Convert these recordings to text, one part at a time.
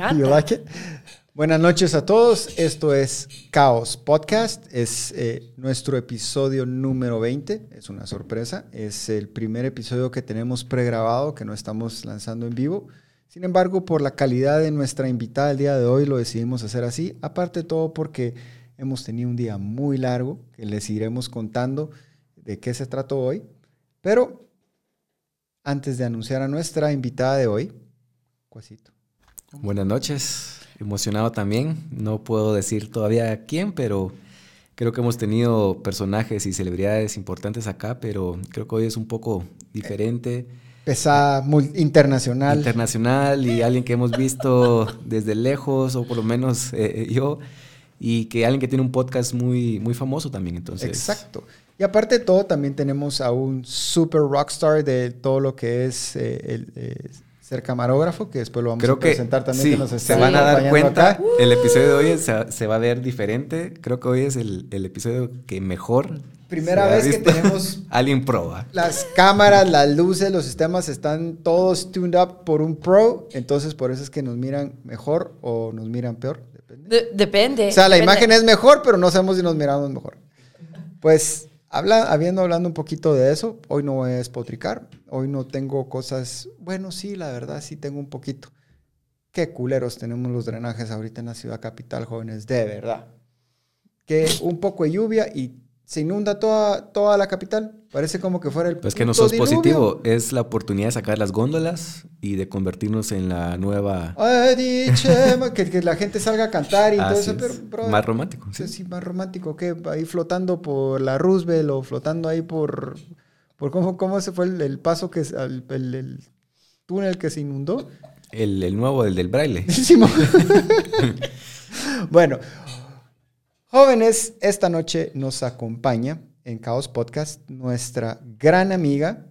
encanta. Buenas noches a todos. Esto es Caos Podcast. Es eh, nuestro episodio número 20. Es una sorpresa. Es el primer episodio que tenemos pregrabado, que no estamos lanzando en vivo. Sin embargo, por la calidad de nuestra invitada el día de hoy, lo decidimos hacer así. Aparte de todo, porque hemos tenido un día muy largo, que les iremos contando de qué se trató hoy. Pero antes de anunciar a nuestra invitada de hoy, Cuasito. Buenas noches emocionado también. No puedo decir todavía quién, pero creo que hemos tenido personajes y celebridades importantes acá, pero creo que hoy es un poco diferente. Pesada, muy internacional. Internacional y alguien que hemos visto desde lejos, o por lo menos eh, yo, y que alguien que tiene un podcast muy, muy famoso también. Entonces. Exacto. Y aparte de todo, también tenemos a un super rockstar de todo lo que es eh, el, eh, ser camarógrafo, que después lo vamos a presentar también. que se van a dar cuenta. El episodio de hoy se, va a ver diferente. Creo que hoy es el, episodio que mejor. Primera vez que tenemos. Alguien pro. Las cámaras, las luces, los sistemas están todos tuned up por un pro. Entonces, por eso es que nos miran mejor o nos miran peor. Depende. depende. O sea, la imagen es mejor, pero no sabemos si nos miramos mejor. Pues Habla, habiendo hablando un poquito de eso, hoy no voy a despotricar, hoy no tengo cosas, bueno, sí, la verdad sí tengo un poquito. Qué culeros tenemos los drenajes ahorita en la ciudad capital, jóvenes, de verdad. Que un poco de lluvia y se inunda toda, toda la capital. Parece como que fuera el. Pues que no sos positivo. Es la oportunidad de sacar las góndolas y de convertirnos en la nueva. Que, que, la gente salga a cantar y todo eso. Pero, más romántico. Sí. sí, más romántico. que Ahí flotando por la Roosevelt o flotando ahí por. por ¿Cómo, cómo se fue el, paso que. El, el, túnel que se inundó? El, el nuevo, el del braille. bueno, Jóvenes, esta noche nos acompaña en Caos Podcast nuestra gran amiga,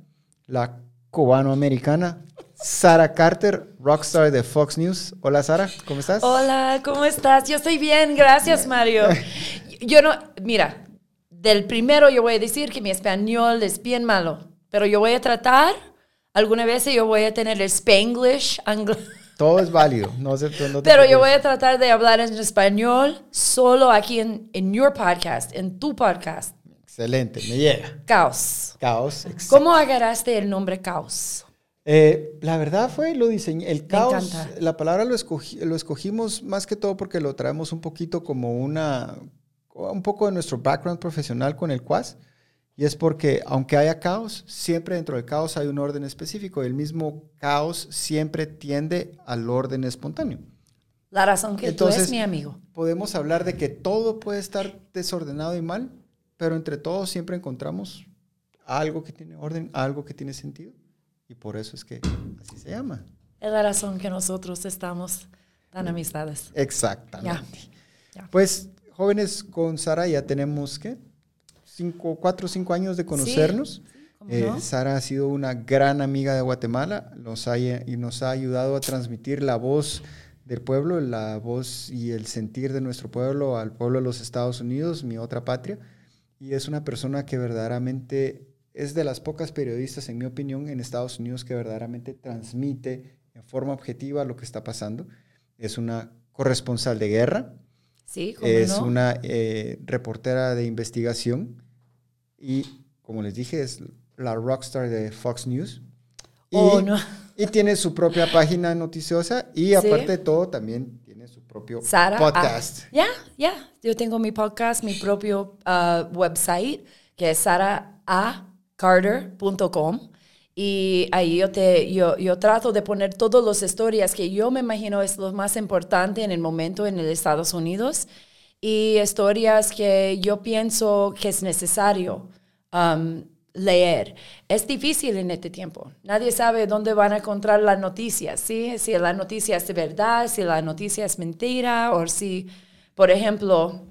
la cubanoamericana Sara Carter, rockstar de Fox News. Hola Sara, ¿cómo estás? Hola, ¿cómo estás? Yo estoy bien, gracias Mario. Yo no, mira, del primero yo voy a decir que mi español es bien malo, pero yo voy a tratar, alguna vez yo voy a tener el spanglish, todo es válido. No Pero yo voy a tratar de hablar en español solo aquí en, en your podcast, en tu podcast. Excelente, me llega. Caos. Caos. ¿Cómo agarraste el nombre caos? Eh, la verdad fue, lo diseñé. El caos, la palabra lo, lo escogimos más que todo porque lo traemos un poquito como una, un poco de nuestro background profesional con el CUAS. Y es porque aunque haya caos, siempre dentro del caos hay un orden específico. El mismo caos siempre tiende al orden espontáneo. La razón que tú eres mi amigo. Podemos hablar de que todo puede estar desordenado y mal, pero entre todos siempre encontramos algo que tiene orden, algo que tiene sentido. Y por eso es que así se llama. Es la razón que nosotros estamos tan amistades. Exactamente. Pues jóvenes, con Sara ya tenemos, ¿qué? Cinco, cuatro o cinco años de conocernos. Eh, Sara ha sido una gran amiga de Guatemala nos ha, y nos ha ayudado a transmitir la voz del pueblo, la voz y el sentir de nuestro pueblo al pueblo de los Estados Unidos, mi otra patria. Y es una persona que verdaderamente es de las pocas periodistas, en mi opinión, en Estados Unidos que verdaderamente transmite en forma objetiva lo que está pasando. Es una corresponsal de guerra. Sí, es una eh, reportera de investigación y como les dije, es la rockstar de Fox News. Y, oh, no. y tiene su propia página noticiosa y aparte de todo también tiene su propio podcast. Ya, ya. Yo tengo mi podcast, mi propio uh, website que es saraacarter.com. Y ahí yo, te, yo, yo trato de poner todas las historias que yo me imagino es lo más importante en el momento en el Estados Unidos y historias que yo pienso que es necesario um, leer. Es difícil en este tiempo. Nadie sabe dónde van a encontrar las noticias, ¿sí? Si la noticia es de verdad, si la noticia es mentira, o si, por ejemplo,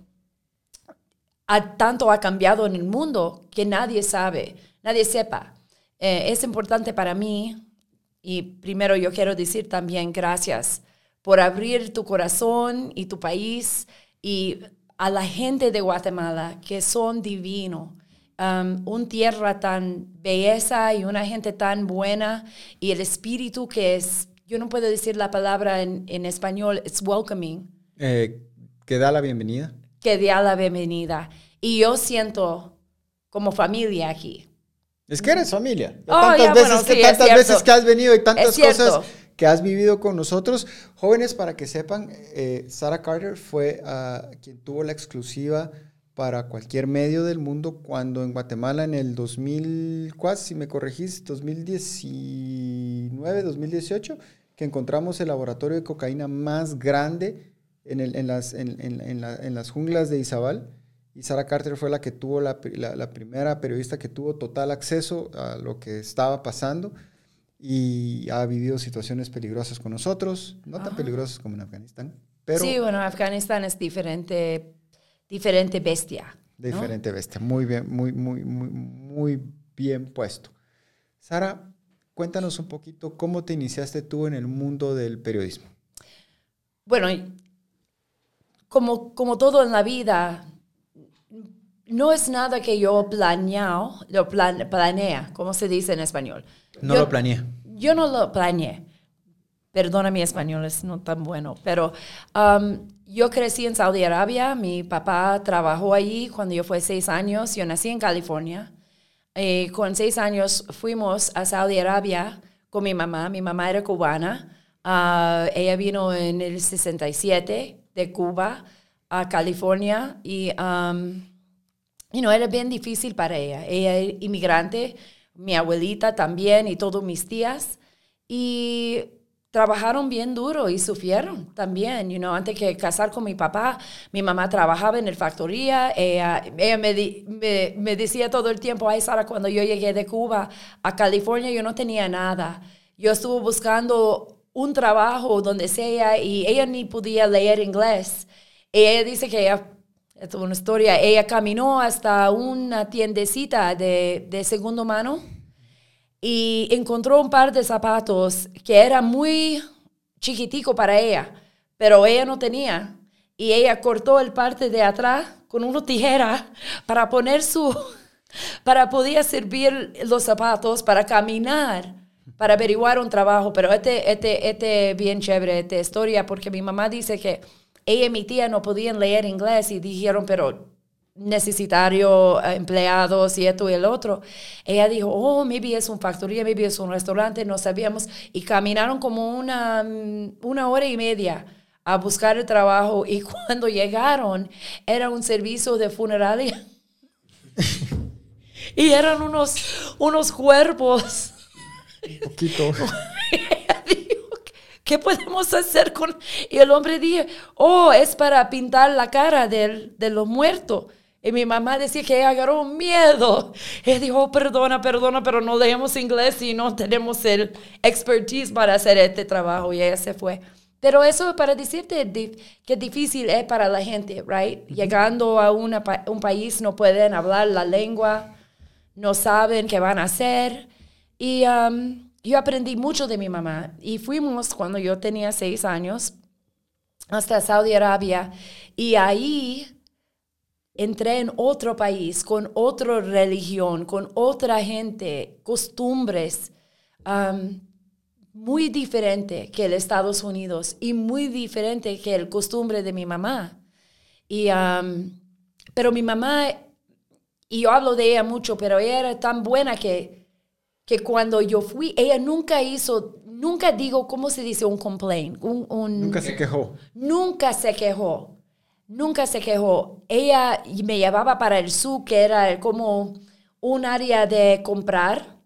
tanto ha cambiado en el mundo que nadie sabe, nadie sepa. Eh, es importante para mí, y primero yo quiero decir también gracias por abrir tu corazón y tu país y a la gente de Guatemala que son divinos. Um, un tierra tan belleza y una gente tan buena y el espíritu que es yo no puedo decir la palabra en, en español, it's welcoming. Eh, que da la bienvenida. Que da la bienvenida. Y yo siento como familia aquí. Es que eres familia. Oh, tantas, veces, que, tantas veces que has venido y tantas cosas que has vivido con nosotros. Jóvenes, para que sepan, eh, Sarah Carter fue uh, quien tuvo la exclusiva para cualquier medio del mundo cuando en Guatemala en el 2004, si me corregís, 2019, 2018, que encontramos el laboratorio de cocaína más grande en, el, en, las, en, en, la, en, las junglas de Izabal. Y Sarah Carter fue la que tuvo, la, primera periodista que tuvo total acceso a lo que estaba pasando y ha vivido situaciones peligrosas con nosotros, no tan peligrosas como en Afganistán. Pero sí, bueno, Afganistán es diferente diferente bestia. Diferente bestia, muy bien, muy, muy, muy, muy bien puesto. Sara, cuéntanos un poquito cómo te iniciaste tú en el mundo del periodismo. Bueno, como, como todo en la vida, no es nada que yo planeado, lo plan, planea, como se dice en español. No lo planeé. Yo no lo planeé. Perdona mi español, es no tan bueno, pero um, yo crecí en Saudi Arabia, mi papá trabajó allí cuando yo fue seis años, yo nací en California. Eh, con seis años fuimos a Saudi Arabia con mi mamá, mi mamá era cubana, uh, ella vino en el 67 de Cuba a California y um, you know, era bien difícil para ella. Ella era inmigrante, mi abuelita también y todos mis tías. Y trabajaron bien duro y sufrieron también, you know, antes que casar con mi papá, mi mamá trabajaba en el factoría, ella, me, me, decía todo el tiempo, ay Sara, cuando yo llegué de Cuba a California yo no tenía nada, yo estuve buscando un trabajo donde sea y ella ni podía leer inglés. Ella dice que ella, es una historia, ella caminó hasta una tiendecita de, de segundo mano y encontró un par de zapatos que era muy chiquitico para ella, pero ella no tenía. Y ella cortó el parte de atrás con una tijera para poner su, para poder servir los zapatos para caminar, para averiguar un trabajo. Pero este, este, este bien chévere, esta historia, porque mi mamá dice que ella y mi tía no podían leer inglés y dijeron, pero necesitario eh, empleados y esto y el otro. Ella dijo, oh, maybe es una factoría, maybe es un restaurante, no sabíamos. Y caminaron como una, mm, una hora y media a buscar el trabajo y cuando llegaron era un servicio de funeraria. y eran unos, unos cuerpos. Un poquito. ¿Qué podemos hacer con...? Y el hombre dijo, oh, es para pintar la cara de los muertos. Y mi mamá decía que ella agarró miedo. Ella dijo, oh, perdona, perdona, pero no leemos inglés y no tenemos el expertise para hacer este trabajo. Y ella se fue. Pero eso para decirte que difícil es para la gente, right? Llegando a una, un país no pueden hablar la lengua, no saben qué van a hacer. Y um, yo aprendí mucho de mi mamá. Y fuimos cuando yo tenía seis años hasta Saudi Arabia. Y ahí entré en otro país, con otra religión, con otra gente, costumbres, muy diferente que el Estados Unidos y muy diferente que el costumbre de mi mamá. Y, pero mi mamá, y yo hablo de ella mucho, pero ella era tan buena que, que cuando yo fui, ella nunca hizo, nunca digo, ¿cómo se dice? Un complaint. nunca se quejó. Nunca se quejó nunca se quejó. Ella me llevaba para el sur, que era como un área de comprar.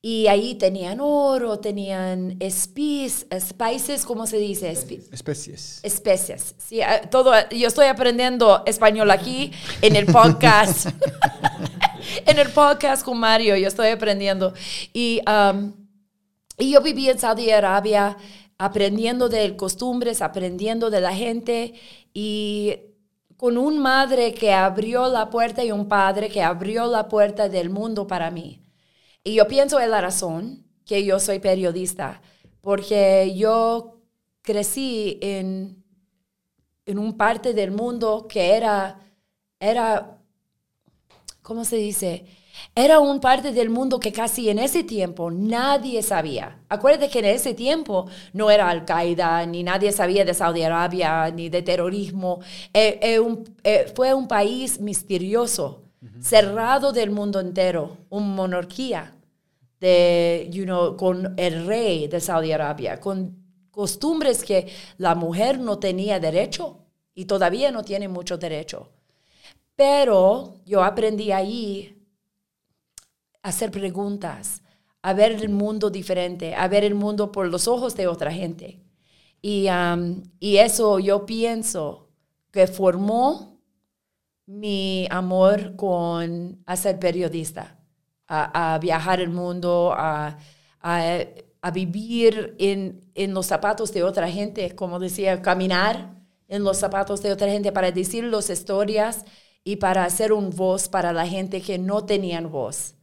Y ahí tenían oro, tenían spices, spices, ¿cómo se dice? especies. Especies. Sí, todo, yo estoy aprendiendo español aquí en el podcast. en el podcast con Mario, yo estoy aprendiendo. Y, um, y yo viví en Saudi Arabia aprendiendo de costumbres, aprendiendo de la gente y con un madre que abrió la puerta y un padre que abrió la puerta del mundo para mí. Y yo pienso es la razón que yo soy periodista, porque yo crecí en, en un parte del mundo que era, era ¿cómo se dice? Era un parte del mundo que casi en ese tiempo nadie sabía. Acuérdate que en ese tiempo no era Al-Qaeda, ni nadie sabía de Saudi Arabia, ni de terrorismo. Eh, eh, eh, fue un país misterioso, cerrado del mundo entero, una monarquía de, you know, con el rey de Saudi Arabia, con costumbres que la mujer no tenía derecho y todavía no tiene mucho derecho. Pero yo aprendí ahí a hacer preguntas, a ver el mundo diferente, a ver el mundo por los ojos de otra gente. Y, um, y eso yo pienso que formó mi amor con a ser periodista, a, viajar el mundo, a, a vivir en, en, los zapatos de otra gente, como decía, caminar en los zapatos de otra gente para decir las historias y para hacer un voz para la gente que no tenían voz.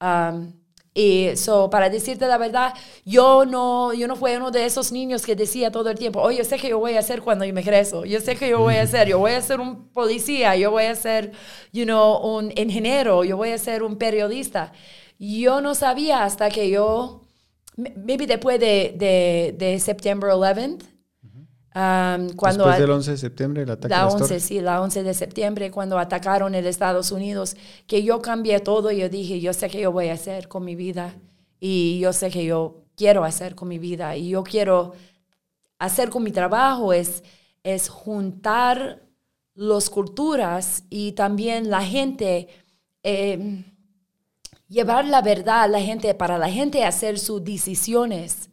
Um, y so, para decirte la verdad, yo no, yo no fui uno de esos niños que decía todo el tiempo, oye, yo sé que yo voy a hacer cuando yo me crezco, yo sé que yo voy a hacer, yo voy a ser un policía, yo voy a ser, you know, un ingeniero, yo voy a ser un periodista. Yo no sabía hasta que yo, maybe después de, de, de September 11th, cuando Después del 11 de septiembre, el ataque la 11, sí, la 11 de septiembre, cuando atacaron en Estados Unidos, que yo cambié todo, yo dije, yo sé que yo voy a hacer con mi vida y yo sé que yo quiero hacer con mi vida y yo quiero hacer con mi trabajo es, es juntar las culturas y también la gente, em, llevar la verdad a la gente, para la gente hacer sus decisiones,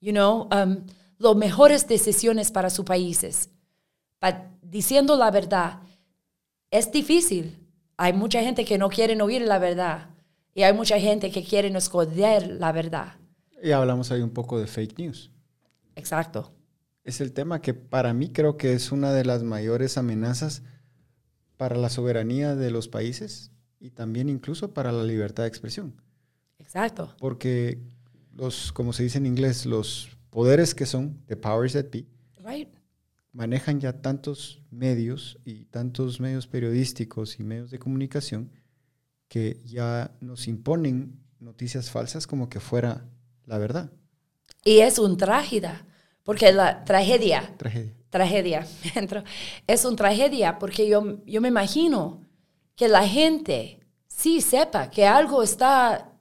you know, um, las mejores decisiones para sus países. diciendo la verdad, es difícil. Hay mucha gente que no quiere oír la verdad y hay mucha gente que quiere esconder la verdad. Y hablamos ahí un poco de fake news. Exacto. Es el tema que para mí creo que es una de las mayores amenazas para la soberanía de los países y también incluso para la libertad de expresión. Exacto. Porque los, como se dice en inglés, los poderes que son, the powers that be, manejan ya tantos medios y tantos medios periodísticos y medios de comunicación que ya nos imponen noticias falsas como que fuera la verdad. Y es un trágeda, porque la tragedia, tragedia, tragedia, es una tragedia porque yo, yo me imagino que la gente sí sepa que algo está,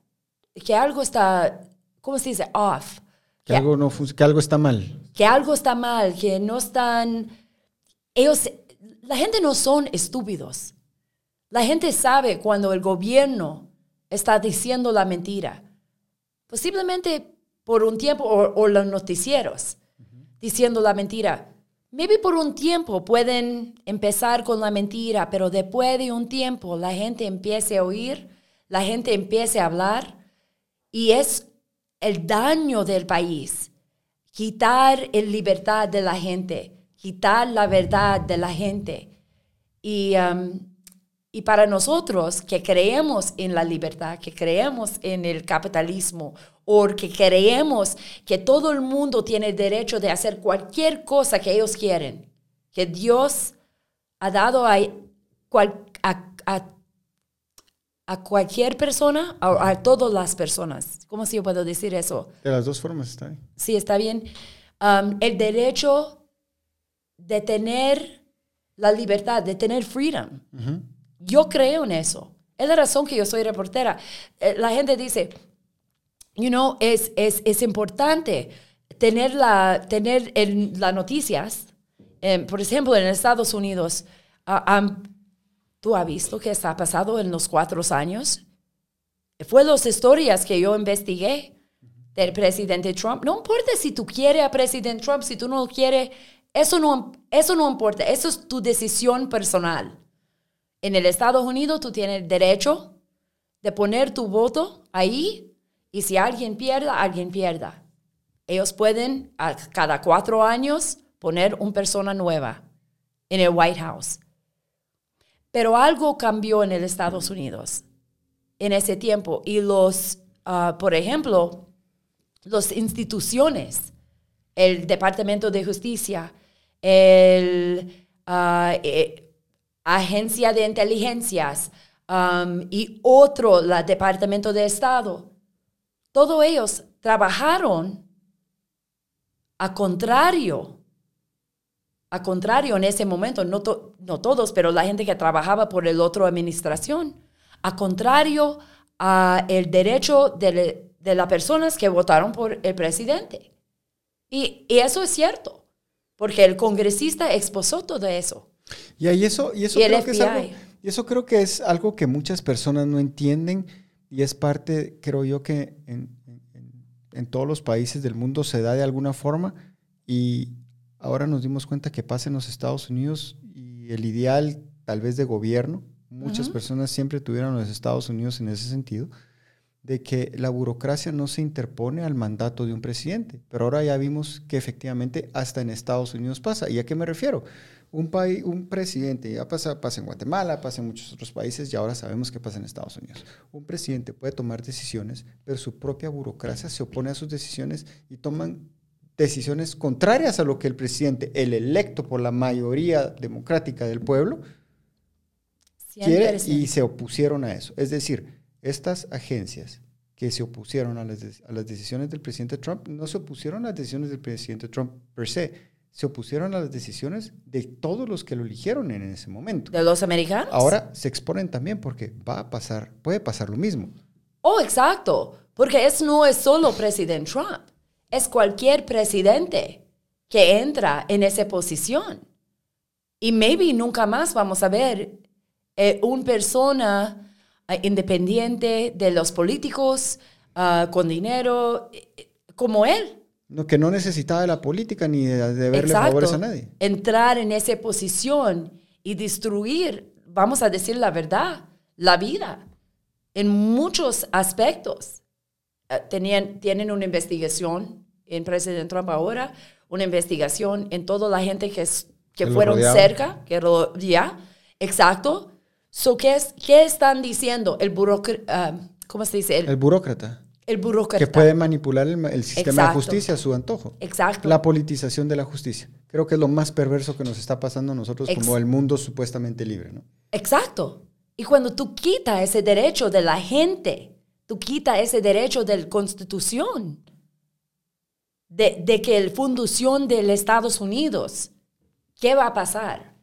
que algo está, ¿cómo se dice? Off que, algo, no, que algo está mal. Que algo está mal, que no están... Ellos, la gente no son estúpidos. La gente sabe cuando el gobierno está diciendo la mentira. Posiblemente por un tiempo, o, los noticieros diciendo la mentira. Maybe por un tiempo pueden empezar con la mentira, pero después de un tiempo la gente empiece a oír, la gente empiece a hablar y es el daño del país, quitar la libertad de la gente, quitar la verdad de la gente. Y, um, y para nosotros que creemos en la libertad, que creemos en el capitalismo, o que creemos que todo el mundo tiene derecho de hacer cualquier cosa que ellos quieren, que Dios ha dado a, a, a a cualquier persona, a, a, todas las personas. ¿Cómo si yo puedo decir eso? De las dos formas está bien. Sí, está bien. Um, el derecho de tener la libertad, de tener freedom. Yo creo en eso. Es la razón que yo soy reportera. Eh, la gente dice, you know, es, es, es importante tener, la, tener las noticias. Em, por ejemplo, en Estados Unidos, uh, ¿Tú has visto qué está pasado en los cuatro años? Fue las historias que yo investigué del presidente Trump. No importa si tú quieres a presidente Trump, si tú no lo quieres, eso no, eso no importa. Eso es tu decisión personal. En el Estados Unidos tú tienes derecho de poner tu voto ahí y si alguien pierda, alguien pierda. Ellos pueden a cada cuatro años poner una persona nueva en el White House. Pero algo cambió en el Estados Unidos en ese tiempo. Y los, ah, por ejemplo, las instituciones, el Departamento de Justicia, el uh, agencia de inteligencias, um, y otro, el Departamento de Estado, todos ellos trabajaron a contrario, a contrario en ese momento, no, no todos, pero la gente que trabajaba por el otro administración, a contrario a el derecho de, de las personas que votaron por el presidente. Y, y, eso es cierto, porque el congresista expuso todo eso. Y, ahí eso, y eso, creo que es algo, y eso creo que es algo que muchas personas no entienden y es parte, creo yo, que en, en todos los países del mundo se da de alguna forma y ahora nos dimos cuenta que pasa en los Estados Unidos y el ideal tal vez de gobierno, muchas personas siempre tuvieron los Estados Unidos en ese sentido, de que la burocracia no se interpone al mandato de un presidente. Pero ahora ya vimos que efectivamente hasta en Estados Unidos pasa. ¿Y a qué me refiero? Un, país, un presidente, ya pasa, pasa en Guatemala, pasa en muchos otros países y ahora sabemos que pasa en Estados Unidos. Un presidente puede tomar decisiones, pero su propia burocracia se opone a sus decisiones y toman decisiones contrarias a lo que el presidente, el electo por la mayoría democrática del pueblo, quiere y se opusieron a eso. Es decir, estas agencias que se opusieron a las, a las, decisiones del presidente Trump no se opusieron a las decisiones del presidente Trump per se, se opusieron a las decisiones de todos los que lo eligieron en ese momento. ¿De los americanos? Ahora se exponen también porque va a pasar, puede pasar lo mismo. Oh, exacto, porque es, no es solo presidente Trump, es cualquier presidente que entra en esa posición. Y maybe nunca más vamos a ver eh, una persona eh, independiente de los políticos, ah, con dinero, eh, como él. No, que no necesitaba de la política ni de, de verle favores a nadie. Entrar en esa posición y destruir, vamos a decir la verdad, la vida en muchos aspectos. Tenían, tienen una investigación en Presidente Trump ahora, una investigación en toda la gente que, que fueron cerca, que ya, exacto, So, ¿qué, es, ¿Qué están diciendo? El burócrata, ah, ¿cómo se dice? El, burócrata. El burócrata. Que puede manipular el, sistema de justicia a su antojo. Exacto. La politización de la justicia. Creo que es lo más perverso que nos está pasando a nosotros como el mundo supuestamente libre, ¿no? Exacto. Y cuando tú quitas ese derecho de la gente, tú quitas ese derecho de la constitución, de, de que el fundación de Estados Unidos, ¿qué va a pasar?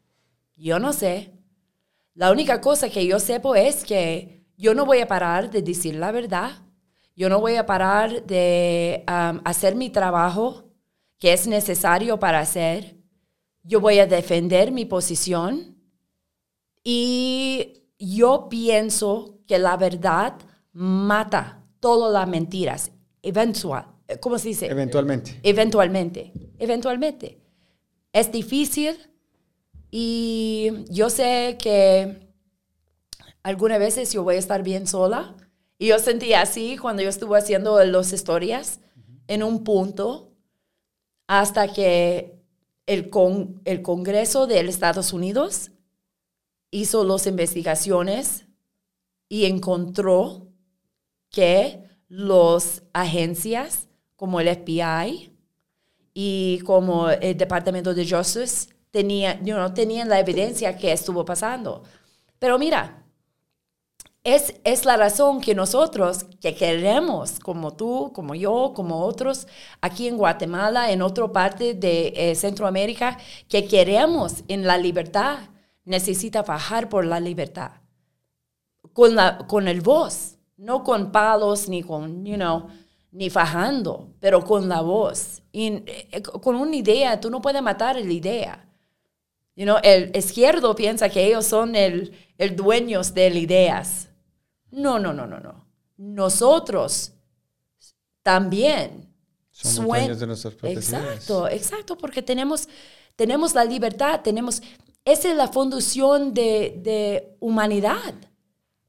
Yo no sé. La única cosa que yo sepo es que yo no voy a parar de decir la verdad. Yo no voy a parar de um, hacer mi trabajo que es necesario para hacer. Yo voy a defender mi posición. Y yo pienso que la verdad mata todas las mentiras. Eventual. ¿Cómo se dice? Eventualmente. Eventualmente. Eventualmente. Es difícil y yo sé que algunas veces yo voy a estar bien sola. Y yo sentí así cuando yo estuve haciendo las historias en un punto hasta que el, con, el Congreso de los Estados Unidos hizo las investigaciones y encontró que las agencias como el FBI y como el Departamento de Justice tenía, you tenían la evidencia que estuvo pasando. Pero mira, es, es la razón que nosotros, que queremos, como tú, como yo, como otros, aquí en Guatemala, en otra parte de eh, Centroamérica, que queremos en la libertad, necesita bajar por la libertad. Con, la, con el voz, no con palos ni con, you know, ni fajando, pero con la voz. Y, eh, con una idea, tú no puedes matar la idea. You know, el izquierdo piensa que ellos son el, el dueños de las ideas. No, no, no, no, no. Nosotros también. Somos dueños de nuestras propias Exacto, exacto, porque tenemos, tenemos la libertad, tenemos... Esa es la fundación de, de humanidad.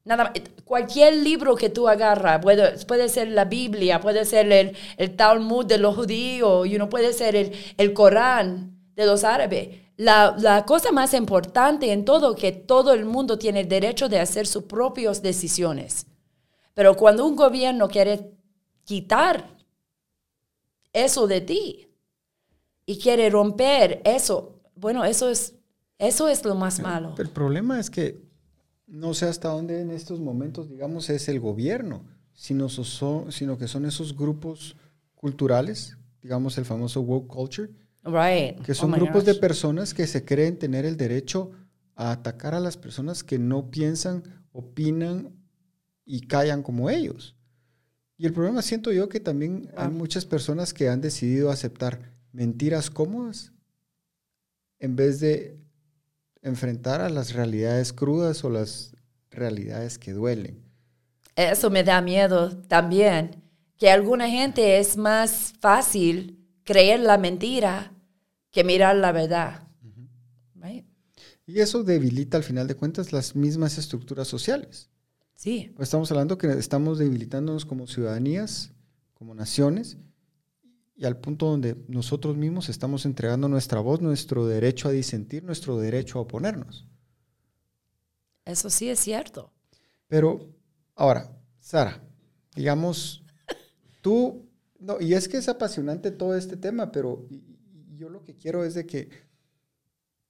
Nada, cualquier libro que tú agarras, puede, puede ser la Biblia, puede ser el, el Talmud de los judíos, you know, puede ser el, el Corán de los árabes la, cosa más importante en todo que todo el mundo tiene el derecho de hacer sus propias decisiones. Pero cuando un gobierno quiere quitar eso de ti y quiere romper eso, bueno, eso es, eso es lo más malo. El problema es que no sé hasta dónde en estos momentos, digamos, es el gobierno, sino, sino que son esos grupos culturales, digamos el famoso woke culture, que son oh grupos de personas que se creen tener el derecho a atacar a las personas que no piensan, opinan y callan como ellos. Y el problema siento yo que también hay muchas personas que han decidido aceptar mentiras cómodas en vez de enfrentar a las realidades crudas o las realidades que duelen. Eso me da miedo también, que alguna gente es más fácil creer la mentira que mirar la verdad. Y eso debilita al final de cuentas las mismas estructuras sociales. Sí. Estamos hablando que estamos debilitándonos como ciudadanías, como naciones, y al punto donde nosotros mismos estamos entregando nuestra voz, nuestro derecho a disentir, nuestro derecho a oponernos. Eso sí es cierto. Pero ahora, Sara, digamos, tú, no, y es que es apasionante todo este tema, pero yo lo que quiero es de que,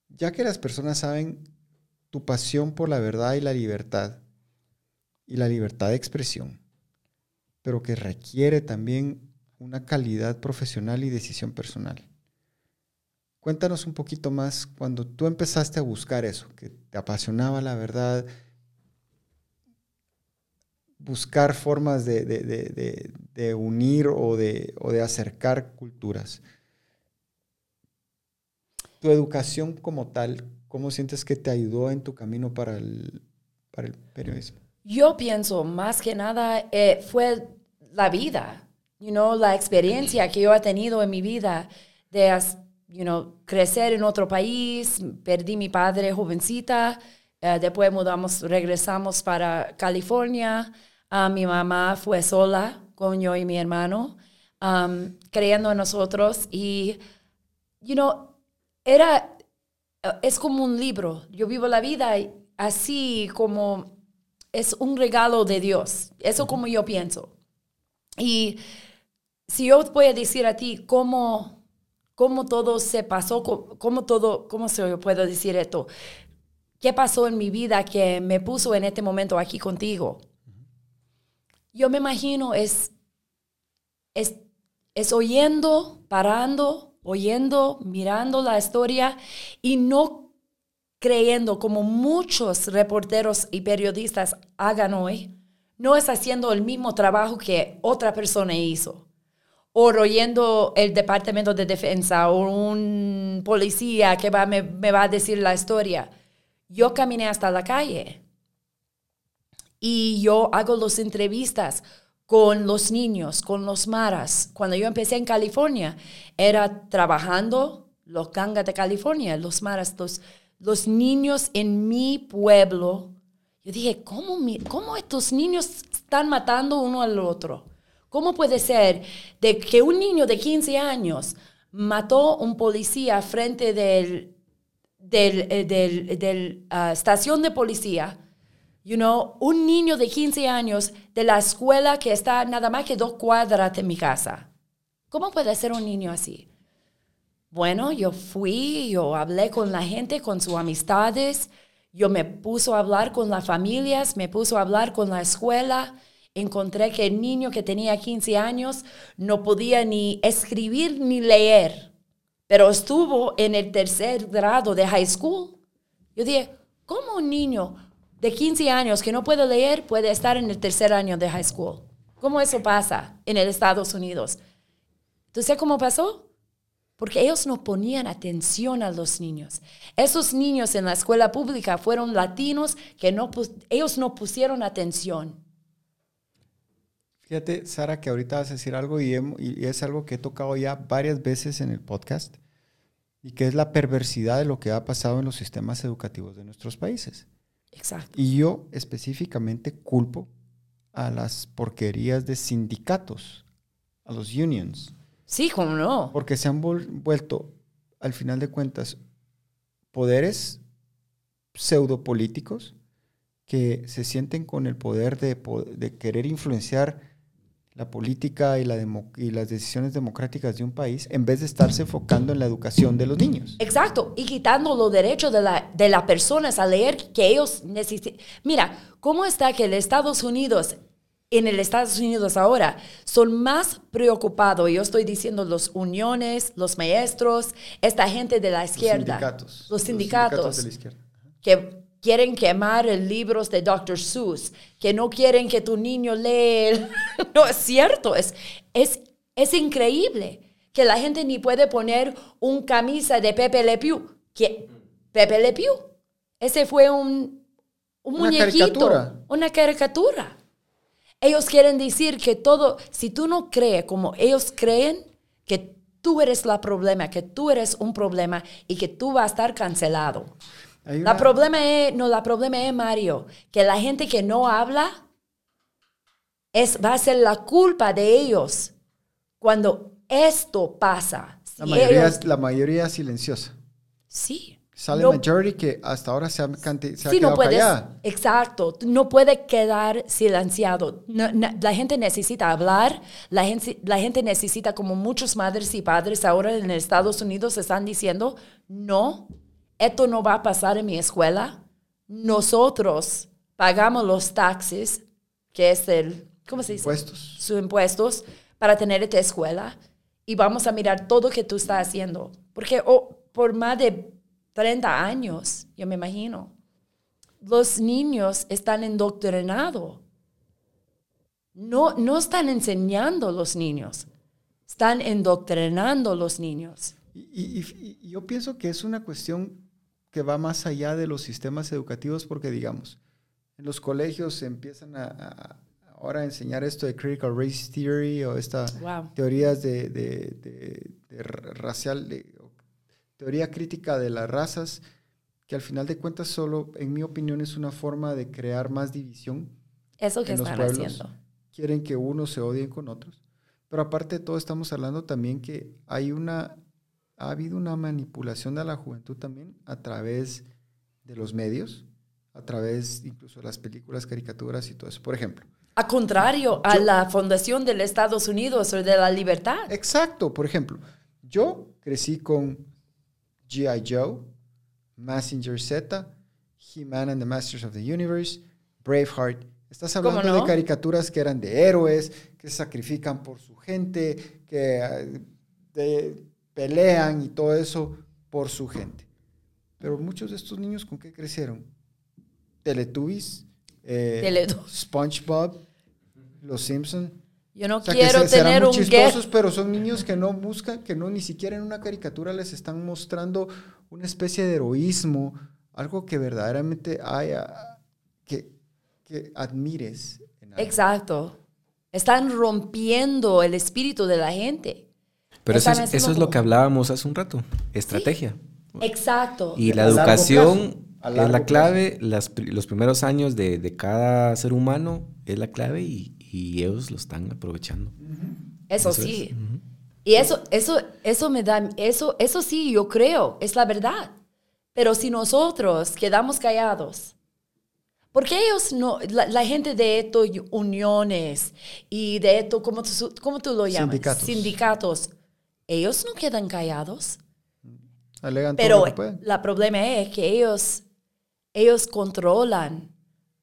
ya que las personas saben tu pasión por la verdad y la libertad, y la libertad de expresión, pero que requiere también una calidad profesional y decisión personal. Cuéntanos un poquito más cuando tú empezaste a buscar eso, que te apasionaba la verdad, buscar formas de, unir o de, acercar culturas. Tu educación como tal, ¿cómo sientes que te ayudó en tu camino para el, para el periodismo? Yo pienso más que nada eh, fue la vida, you know, la experiencia que yo he tenido en mi vida de you know, crecer en otro país. Perdí mi padre jovencita, eh, después mudamos, regresamos para California. Uh, mi mamá fue sola con yo y mi hermano, um, creyendo en nosotros y, you know, era, eh, es como un libro. Yo vivo la vida así como es un regalo de Dios. Eso como yo pienso. Y si yo voy a decir a ti cómo, cómo todo se pasó, cómo, todo, cómo se puedo decir esto, qué pasó en mi vida que me puso en este momento aquí contigo. Yo me imagino es, es, es oyendo, parando, oyendo, mirando la historia y no creyendo como muchos reporteros y periodistas hagan hoy, no es haciendo el mismo trabajo que otra persona hizo. O oyendo el departamento de defensa o un policía que va, me, me va a decir la historia. Yo caminé hasta la calle y yo hago las entrevistas con los niños, con los maras. Cuando yo empecé en California, era trabajando los gangas de California, los maras, los los niños en mi pueblo. Yo dije, ¿cómo, ¿cómo estos niños están matando uno al otro? ¿Cómo puede ser de que un niño de 15 años mató a un policía frente del, del, eh, del, ah, estación de policía? You know, un niño de 15 años de la escuela que está nada más que dos cuadras de mi casa. ¿Cómo puede ser un niño así? Bueno, yo fui, yo hablé con la gente, con sus amistades, yo me puso a hablar con las familias, me puso a hablar con la escuela. Encontré que el niño que tenía 15 años no podía ni escribir ni leer, pero estuvo en el tercer grado de high school. Yo dije, ¿cómo un niño de 15 años que no puede leer puede estar en el tercer año de high school? ¿Cómo eso pasa en el Estados Unidos? ¿Tú cómo pasó? porque ellos no ponían atención a los niños. Esos niños en la escuela pública fueron latinos que no, ellos no pusieron atención. Fíjate, Sara, que ahorita vas a decir algo y, es algo que he tocado ya varias veces en el podcast y que es la perversidad de lo que ha pasado en los sistemas educativos de nuestros países. Exacto. Y yo específicamente culpo a las porquerías de sindicatos, a los unions Sí, cómo no. Porque se han vuelto, al final de cuentas, poderes pseudopolíticos que se sienten con el poder de, de querer influenciar la política y, la y las decisiones democráticas de un país en vez de estarse enfocando en la educación de los niños. Exacto, y quitando los derechos de las de la personas a leer que ellos necesitan. Mira, ¿cómo está que el Estados Unidos, en el Estados Unidos ahora, son más preocupados, yo estoy diciendo los uniones, los maestros, esta gente de la izquierda, los sindicatos, los sindicatos, de la izquierda. que quieren quemar libros de Dr. Seuss, que no quieren que tu niño lea. no es cierto, es, es, es increíble que la gente ni puede poner un camisa de Pepe Le Pew. Que, Pepe Le Pew, ese fue un, un una muñequito, caricatura. una caricatura. Ellos quieren decir que todo, si tú no crees como ellos creen, que tú eres la problema, que tú eres un problema y que tú vas a estar cancelado. La problema es, no, la problema es, Mario, que la gente que no habla es, va a ser la culpa de ellos cuando esto pasa. la, mayoría, la mayoría silenciosa. Sí. Sale majority que hasta ahora se ha, se sí, no puedes, Exacto. No puede quedar silenciado. la gente necesita hablar. La gente, la gente necesita, como muchos madres y padres ahora en Estados Unidos están diciendo, no esto no va a pasar en mi escuela. Nosotros pagamos los taxes, que es el, ¿cómo se dice? Impuestos. Sus impuestos para tener esta escuela y vamos a mirar todo lo que tú estás haciendo. Porque oh, por más de 30 años, yo me imagino, los niños están indoctrinados. No, no están enseñando los niños, están indoctrinando los niños. y, yo pienso que es una cuestión que va más allá de los sistemas educativos porque, digamos, en los colegios se empiezan a, ahora a enseñar esto de critical race theory o estas teorías de, de, racial, teoría crítica de las razas, que al final de cuentas solo, en mi opinión, es una forma de crear más división. Eso que están haciendo. Quieren que unos se odien con otros. Pero aparte de todo, estamos hablando también que hay una ha habido una manipulación de la juventud también a través de los medios, a través incluso de las películas, caricaturas y todo eso. Por ejemplo. A contrario a la fundación de los Estados Unidos o de la libertad. Exacto. Por ejemplo, yo crecí con G.I. Joe, Messenger Z, He-Man and the Masters of the Universe, Braveheart. Estás hablando de caricaturas que eran de héroes, que se sacrifican por su gente, que eh, de, pelean y todo eso por su gente. Pero muchos de estos niños, ¿con qué crecieron? Teletubbies, eh, SpongeBob, Los Simpson. Yo no quiero tener un chistosos, pero son niños que no buscan, que no ni siquiera en una caricatura les están mostrando una especie de heroísmo, algo que verdaderamente haya, que, que admires. Exacto. Están rompiendo el espíritu de la gente. Pero eso es, lo que hablábamos hace un rato, estrategia. Exacto. Y la educación es la clave, los primeros años de, cada ser humano es la clave y, ellos lo están aprovechando. Eso, sí. Y eso, eso, eso me da, eso, eso sí, yo creo, es la verdad. Pero si nosotros quedamos callados, porque ellos no, la, gente de estos uniones y de esto, ¿cómo tú, cómo tú lo llamas? Sindicatos. Sindicatos ellos no quedan callados. Alegan pero el problema es que ellos, ellos controlan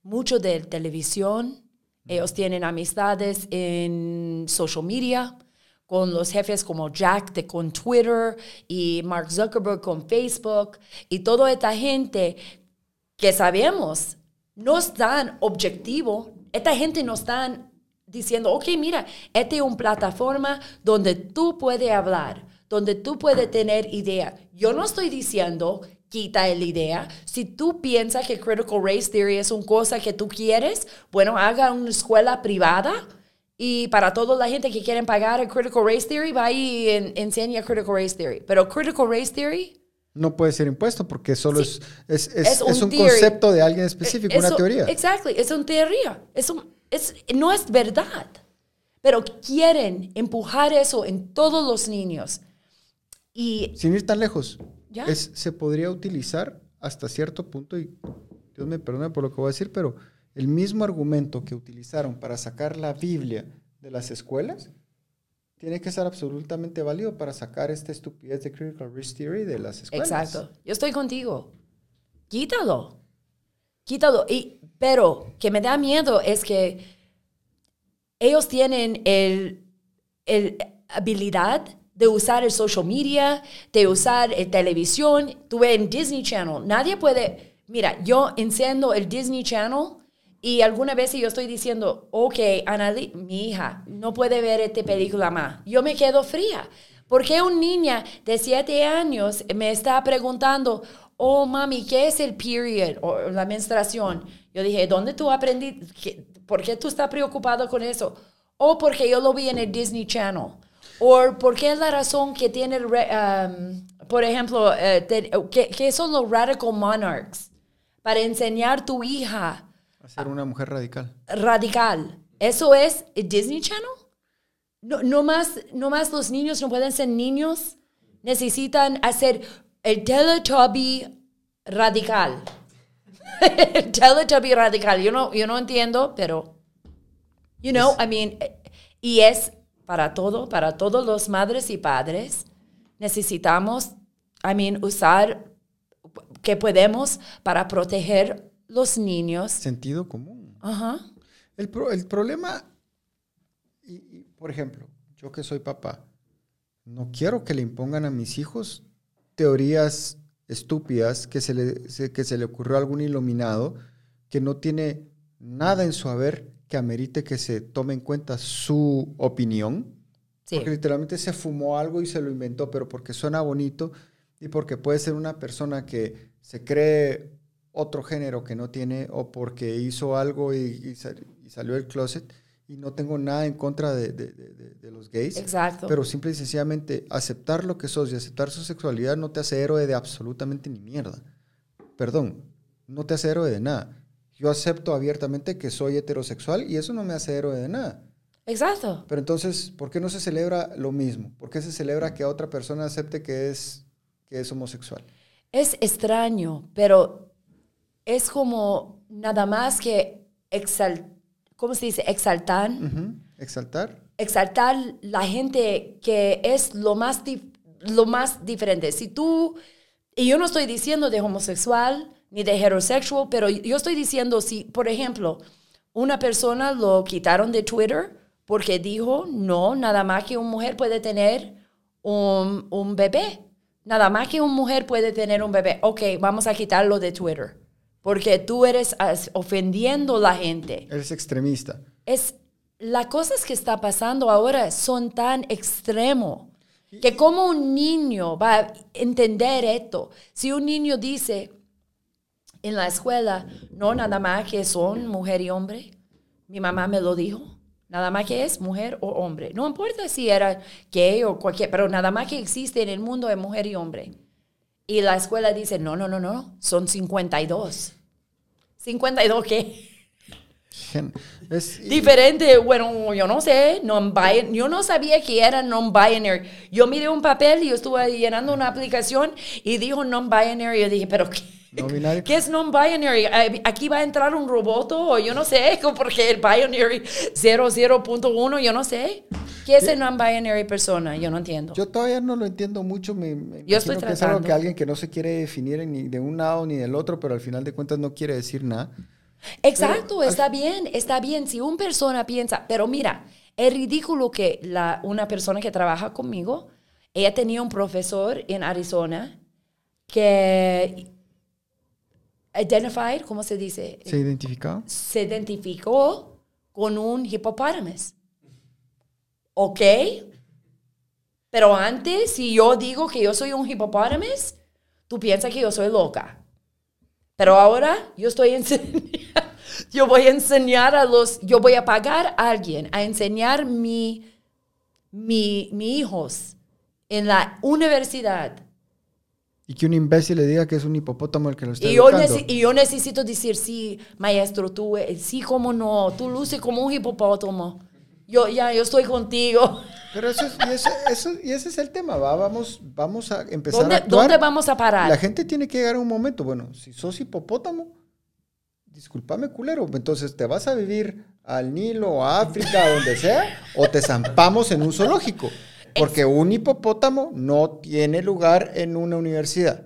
mucho de televisión, ellos tienen amistades en social media con los jefes como Jack de con Twitter y Mark Zuckerberg con Facebook. Y toda esta gente que sabemos no están objetivo, esta gente no están diciendo, ok, mira, esta es una plataforma donde tú puedes hablar, donde tú puedes tener idea. Yo no estoy diciendo quita la idea. Si tú piensas que Critical Race Theory es una cosa que tú quieres, bueno, haga una escuela privada y para toda la gente que quieren pagar el Critical Race Theory, va y enseña Critical Race Theory. Pero Critical Race Theory... No puede ser impuesto porque solo es, es, es, un, concepto de alguien específico, una teoría. Exactly, es una teoría. Es un, es, no es verdad. Pero quieren empujar eso en todos los niños. Y, Sin ir tan lejos, Es, se podría utilizar hasta cierto punto, y Dios me perdone por lo que voy a decir, pero el mismo argumento que utilizaron para sacar la Biblia de las escuelas tiene que ser absolutamente válido para sacar esta estupidez de Critical Risk Theory de las escuelas. Exacto. Yo estoy contigo. Quítalo. Quítalo. Y, pero que me da miedo es que ellos tienen el, el habilidad de usar el social media, de usar el televisión. Tuve en Disney Channel. Nadie puede... Mira, yo enciendo el Disney Channel y alguna vez yo estoy diciendo, ok, Anali, mi hija no puede ver esta película más. Yo me quedo fría. Porque una niña de siete años me está preguntando, oh mami, ¿qué es el period o la menstruación? Yo dije, ¿dónde tú aprendiste? ¿Por qué tú estás preocupado con eso? O porque yo lo vi en el Disney Channel. O porque es la razón que tiene, um, por ejemplo, ¿qué, son los radical monarchs? Para enseñar a tu hija ser una mujer radical. Radical. ¿Eso es Disney Channel? No, no, más, no más los niños no pueden ser niños. Necesitan hacer el Teletubby radical. el Teletubby radical. Yo no, yo no entiendo, pero, you know, I mean, y es para todo, para todos los madres y padres. Necesitamos, I mean, usar que podemos para proteger los niños. Sentido común. Ajá. El, el problema, y, por ejemplo, yo que soy papá, no quiero que le impongan a mis hijos teorías estúpidas que se le, que se le ocurrió a algún iluminado que no tiene nada en su haber que amerite que se tome en cuenta su opinión. Porque literalmente se fumó algo y se lo inventó, pero porque suena bonito y porque puede ser una persona que se cree otro género que no tiene o porque hizo algo y, salió del closet. Y no tengo nada en contra de, los gays. Exacto. Pero simple y sencillamente aceptar lo que sos y aceptar su sexualidad no te hace héroe de absolutamente ni mierda. Perdón, no te hace héroe de nada. Yo acepto abiertamente que soy heterosexual y eso no me hace héroe de nada. Exacto. Pero entonces, ¿por qué no se celebra lo mismo? ¿Por qué se celebra que otra persona acepte que es, que es homosexual? Es extraño, pero es como nada más que exaltar, ¿cómo se dice? Exaltar. Exaltar. Exaltar la gente que es lo más, lo más diferente. Si tú, y yo no estoy diciendo de homosexual ni de heterosexual, pero yo estoy diciendo si, por ejemplo, una persona lo quitaron de Twitter porque dijo, no, nada más que una mujer puede tener un, un bebé. Nada más que una mujer puede tener un bebé. Ok, vamos a quitarlo de Twitter porque tú eres ofendiendo a la gente. Eres extremista. Es, las cosas que está pasando ahora son tan extremo que como un niño va a entender esto. Si un niño dice en la escuela, no, nada más que son mujer y hombre, mi mamá me lo dijo, nada más que es mujer o hombre. No importa si era gay o cualquier, pero nada más que existe en el mundo de mujer y hombre. Y la escuela dice, no, no, no, no, son 52. ¿52 qué? Es, Diferente, bueno, yo no sé, non yo no sabía que era non-binary. Yo miré un papel y yo estuve llenando una aplicación y dijo non-binary. Yo dije, pero ¿qué? ¿Qué es non-binary? ¿Aquí va a entrar un robot o yo no sé? Porque el binary 00.1, yo no sé. ¿Qué es non-binary persona? Yo no entiendo. Yo todavía no lo entiendo mucho. Me, yo estoy que es algo que alguien que no se quiere definir ni de un lado ni del otro, pero al final de cuentas no quiere decir nada. Exacto, está bien, está bien. Si una persona piensa, pero mira, es ridículo que la, una persona que trabaja conmigo, ella tenía un profesor en Arizona que identified, ¿cómo se dice? Se identificó. Se identificó con un hipopótamo. ¿Ok? Pero antes, si yo digo que yo soy un hipopótamo, tú piensas que yo soy loca. Pero ahora yo estoy enseñando, yo voy a enseñar a los, yo voy a pagar a alguien a enseñar mi, mi, mi hijos en la universidad. Y que un imbécil le diga que es un hipopótamo el que lo está y yo y yo necesito decir, sí, maestro, tú, eh, sí, cómo no, tú luces como un hipopótamo yo ya, yo estoy contigo. Pero eso, es, y, eso, y ese es el tema, ¿va? Vamos, vamos a empezar ¿Dónde, a actuar. ¿Dónde vamos a parar? La gente tiene que llegar a un momento, bueno, si sos hipopótamo, discúlpame culero, entonces te vas a vivir al Nilo, a África, donde sea, o te zampamos en un zoológico. Porque un hipopótamo no tiene lugar en una universidad.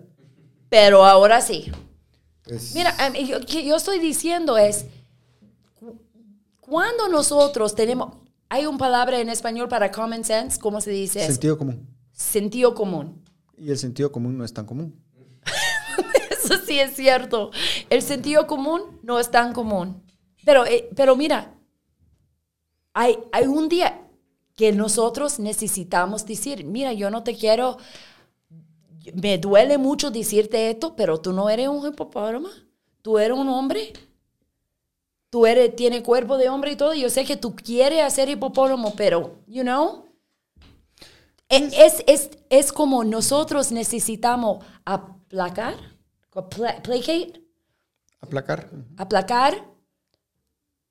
Pero ahora sí. Pues Mira, lo que yo estoy diciendo es, cuando nosotros tenemos, hay una palabra en español para common sense, ¿cómo se dice? Sentido común. Sentido común. Y el sentido común no es tan común. Eso sí es cierto. El sentido común no es tan común. Pero, eh, pero mira, hay, hay un día que nosotros necesitamos decir, mira, yo no te quiero, me duele mucho decirte esto, pero tú no eres un hipopótamo, tú eres un hombre. Tú eres, tiene cuerpo de hombre y todo. Yo sé que tú quieres hacer hipopótamo, pero, you know, e, es, es, es como nosotros necesitamos aplacar, placate, aplacar, aplacar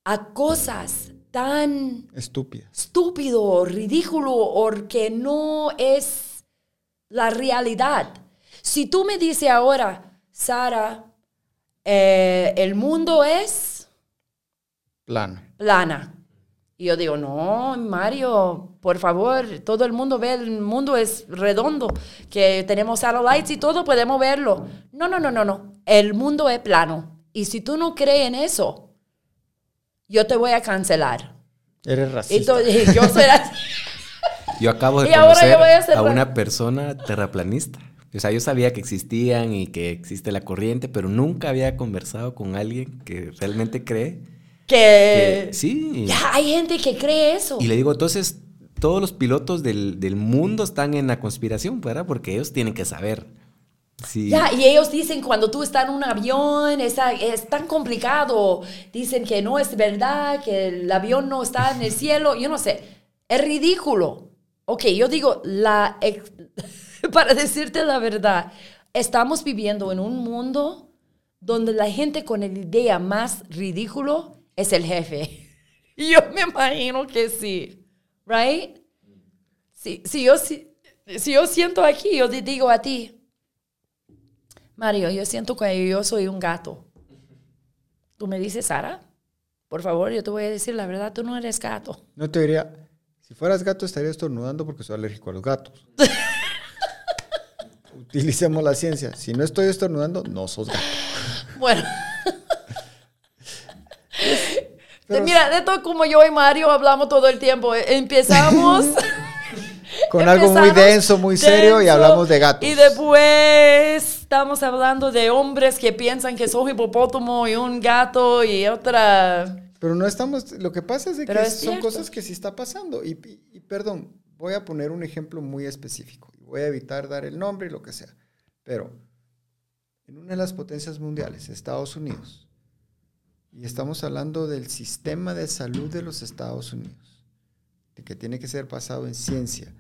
a cosas tan estúpidas, estúpido, ridículo o que no es la realidad. Si tú me dices ahora, Sara, eh, el mundo es plana. Plana. Y yo digo, no, Mario, por favor, todo el mundo ve, el mundo es redondo, que tenemos satellites y todo, podemos verlo. No, no, no, no, no. El mundo es plano. Y si tú no crees en eso, yo te voy a cancelar. Eres racista. yo Yo acabo de conocer a, a una persona terraplanista. O sea, yo sabía que existían y que existe la corriente, pero nunca había conversado con alguien que realmente cree que... sí. Ya, hay gente que cree eso. Y le digo, entonces, todos los pilotos del, del mundo están en la conspiración, ¿verdad? Porque ellos tienen que saber. Ya, y ellos dicen cuando tú estás en un avión, es, es tan complicado. Dicen que no es verdad, que el avión no está en el cielo. Yo no sé. Es ridículo. Ok, yo digo, la, para decirte la verdad, estamos viviendo en un mundo donde la gente con la idea más ridículo es el jefe. Yo me imagino que sí. ¿Right? Si, si, yo, si, si yo siento aquí, yo te digo a ti, Mario, yo siento que yo soy un gato. Tú me dices, Sara, por favor, yo te voy a decir la verdad, tú no eres gato. No te diría, si fueras gato estaría estornudando porque soy alérgico a los gatos. Utilicemos la ciencia. Si no estoy estornudando, no sos gato. Bueno. Mira, de todo como yo y Mario hablamos todo el tiempo. Empezamos con algo muy denso, muy serio y hablamos de gatos. Y después estamos hablando de hombres que piensan que soy hipopótamo y un gato y otra... Pero no estamos, lo que pasa es que son cosas que sí está pasando. Y, y, perdón, voy a poner un ejemplo muy específico. Voy a evitar dar el nombre y lo que sea. Pero en una de las potencias mundiales, Estados Unidos, y estamos hablando del sistema de salud de los Estados Unidos, de que tiene que ser basado en ciencia,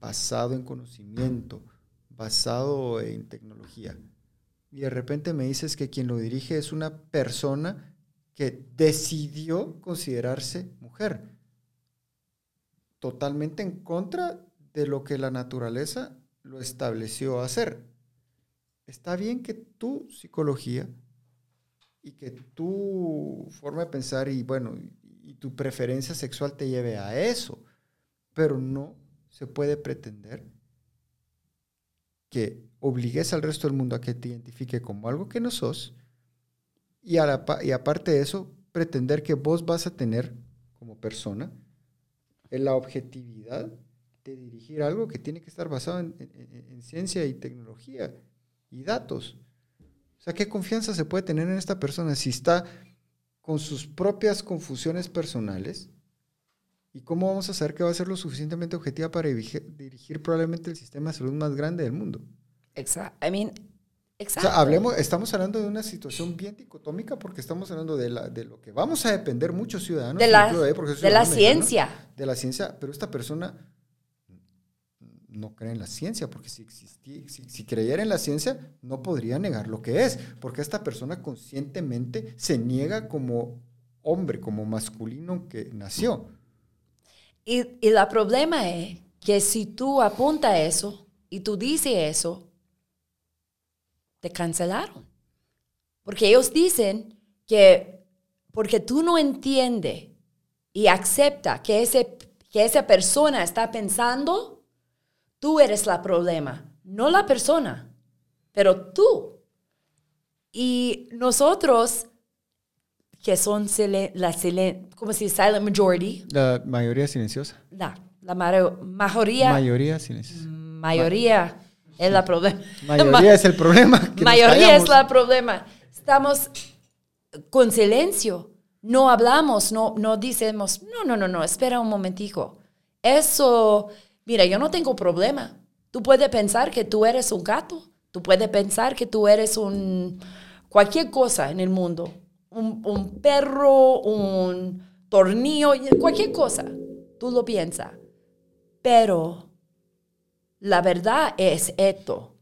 basado en conocimiento, basado en tecnología. Y de repente me dices que quien lo dirige es una persona que decidió considerarse mujer. Totalmente en contra de lo que la naturaleza lo estableció hacer. Está bien que tu psicología y que tu forma de pensar y bueno, y tu preferencia sexual te lleve a eso, pero no se puede pretender que obligues al resto del mundo a que te identifique como algo que no sos y, y aparte de eso, pretender que vos vas a tener como persona la objetividad de dirigir algo que tiene que estar basado en, ciencia y tecnología y datos. O sea, ¿qué confianza se puede tener en esta persona si está con sus propias confusiones personales ¿Y cómo vamos a saber que va a ser lo suficientemente objetiva para dirigir, probablemente el sistema de salud más grande del mundo? Exacto. I mean, exacto. O sea, hablemos, estamos hablando de una situación bien dicotómica porque estamos hablando de, la, de lo que vamos a depender muchos ciudadanos. De la, de la ciencia. De la ciencia, pero esta persona no cree en la ciencia, porque si, si, si, creyera en la ciencia, no podría negar lo que es, porque esta persona conscientemente se niega como hombre, como masculino que nació. Y, el problema es que si tú apuntas eso y tú dices eso, te cancelaron. Porque ellos dicen que porque tú no entiendes y acepta que, ese, que esa persona está pensando, tú eres la problema, no la persona, pero tú. Y nosotros, que son la ¿cómo se dice? Silent majority. La mayoría silenciosa. La, la mayoría. Mayoría silenciosa. Mayoría es la problema. Mayoría es el problema. mayoría es el problema. Estamos con silencio. No hablamos, no, no decimos, no, no, no, no, espera un momentico. Eso, mira, yo no tengo problema. Tú puedes pensar que tú eres un gato. Tú puedes pensar que tú eres un cualquier cosa en el mundo. Un, perro, un tornillo, cualquier cosa. Tú lo piensas. Pero la verdad es esto.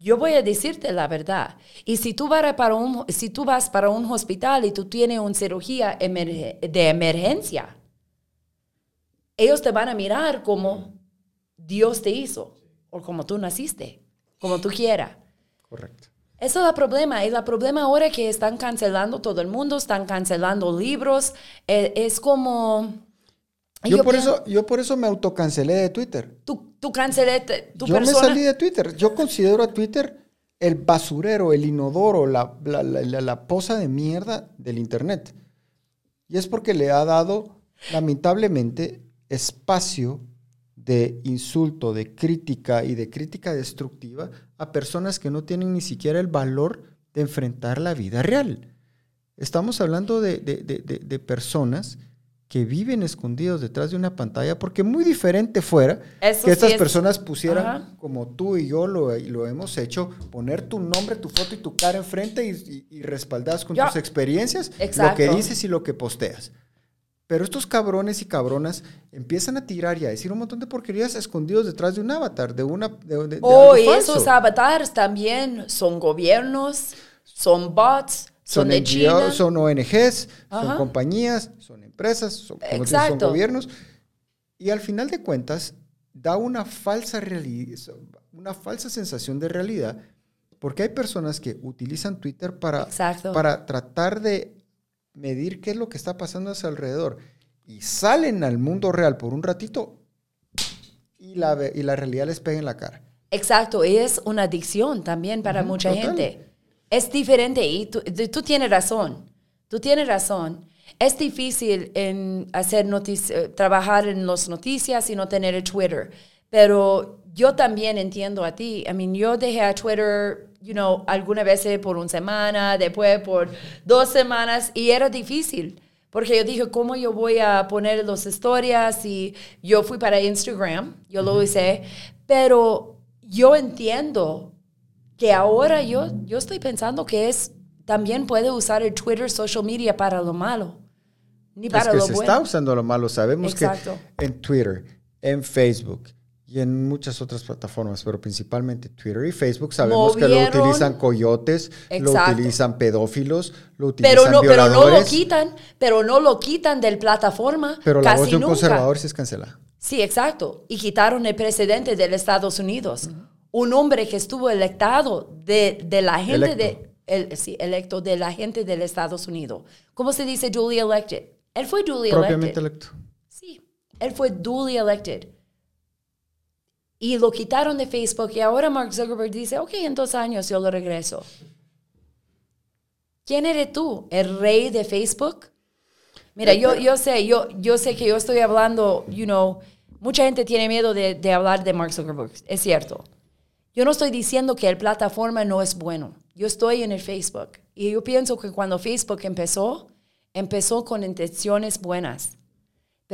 Yo voy a decirte la verdad. Y si tú, vas para un, si tú vas para un hospital y tú tienes una cirugía de emergencia, ellos te van a mirar como Dios te hizo o como tú naciste, como tú quieras. Correcto. Eso es el problema. Y el problema ahora que están cancelando todo el mundo, están cancelando libros. Eh, es como yo, por eso, yo por eso me autocancelé de Twitter. Tú, tú cancelaste tu Yo me salí de Twitter. Yo considero a Twitter el basurero, el inodoro, la, la, la, la, poza de mierda del Internet. Y es porque le ha dado, lamentablemente, espacio de insulto, de crítica y de crítica destructiva a personas que no tienen ni siquiera el valor de enfrentar la vida real. Estamos hablando de, de, de, de personas que viven escondidos detrás de una pantalla, porque muy diferente fuera que estas personas pusieran, como tú y yo lo, lo, hemos hecho, poner tu nombre, tu foto y tu cara enfrente y, y, respaldas con tus experiencias lo que dices y lo que posteas. Pero estos cabrones y cabronas empiezan a tirar y a decir un montón de porquerías escondidos detrás de un avatar, de una... De, oh, y esos avatars también son gobiernos, son bots, son, de China. son ONGs, son compañías, son empresas, son, son gobiernos. Y al final de cuentas, da una falsa, una falsa sensación de realidad, porque hay personas que utilizan Twitter para, para tratar de medir qué es lo que está pasando a su alrededor. Y salen al mundo real por un ratito y la, y la realidad les pega en la cara. Exacto, y es una adicción también para mucha gente. Es diferente y tú, tú tienes razón, tú tienes razón. Es difícil en hacer eh, trabajar en las noticias y no tener el Twitter. Pero yo también entiendo a ti. I mean, yo dejé a Twitter, you know, algunas veces por una semana, después por dos semanas y era difícil. Porque yo dije, ¿cómo yo voy a poner las historias? Y yo fui para Instagram, yo lo hice. Pero yo entiendo que ahora yo, yo estoy pensando que es, también puede usar el Twitter, social media para lo malo. Ni para es que se está usando lo malo. Sabemos que en Twitter, en Facebook y en muchas otras plataformas, pero principalmente Twitter y Facebook, sabemos que lo utilizan coyotes, lo utilizan pedófilos, lo utilizan pero no, violadores. Pero no lo quitan, pero no lo quitan del plataforma. Pero la voz de un conservador sí es cancelada. Sí, exacto. Y quitaron el presidente de los Estados Unidos. Un hombre que estuvo electado de, de la gente de... El, sí, electo de la gente del Estados Unidos. ¿Cómo se dice duly elected? Él fue duly Propiamente electo. Sí, él fue duly elected. Y lo quitaron de Facebook y ahora Mark Zuckerberg dice, ok, en dos años yo lo regreso. ¿Quién eres tú? ¿El rey de Facebook? Mira, yo, yo sé, yo, yo sé que yo estoy hablando, you know, mucha gente tiene miedo de, hablar de Mark Zuckerberg, es cierto. Yo no estoy diciendo que el plataforma no es bueno. Yo estoy en el Facebook y yo pienso que cuando Facebook empezó, empezó con intenciones buenas.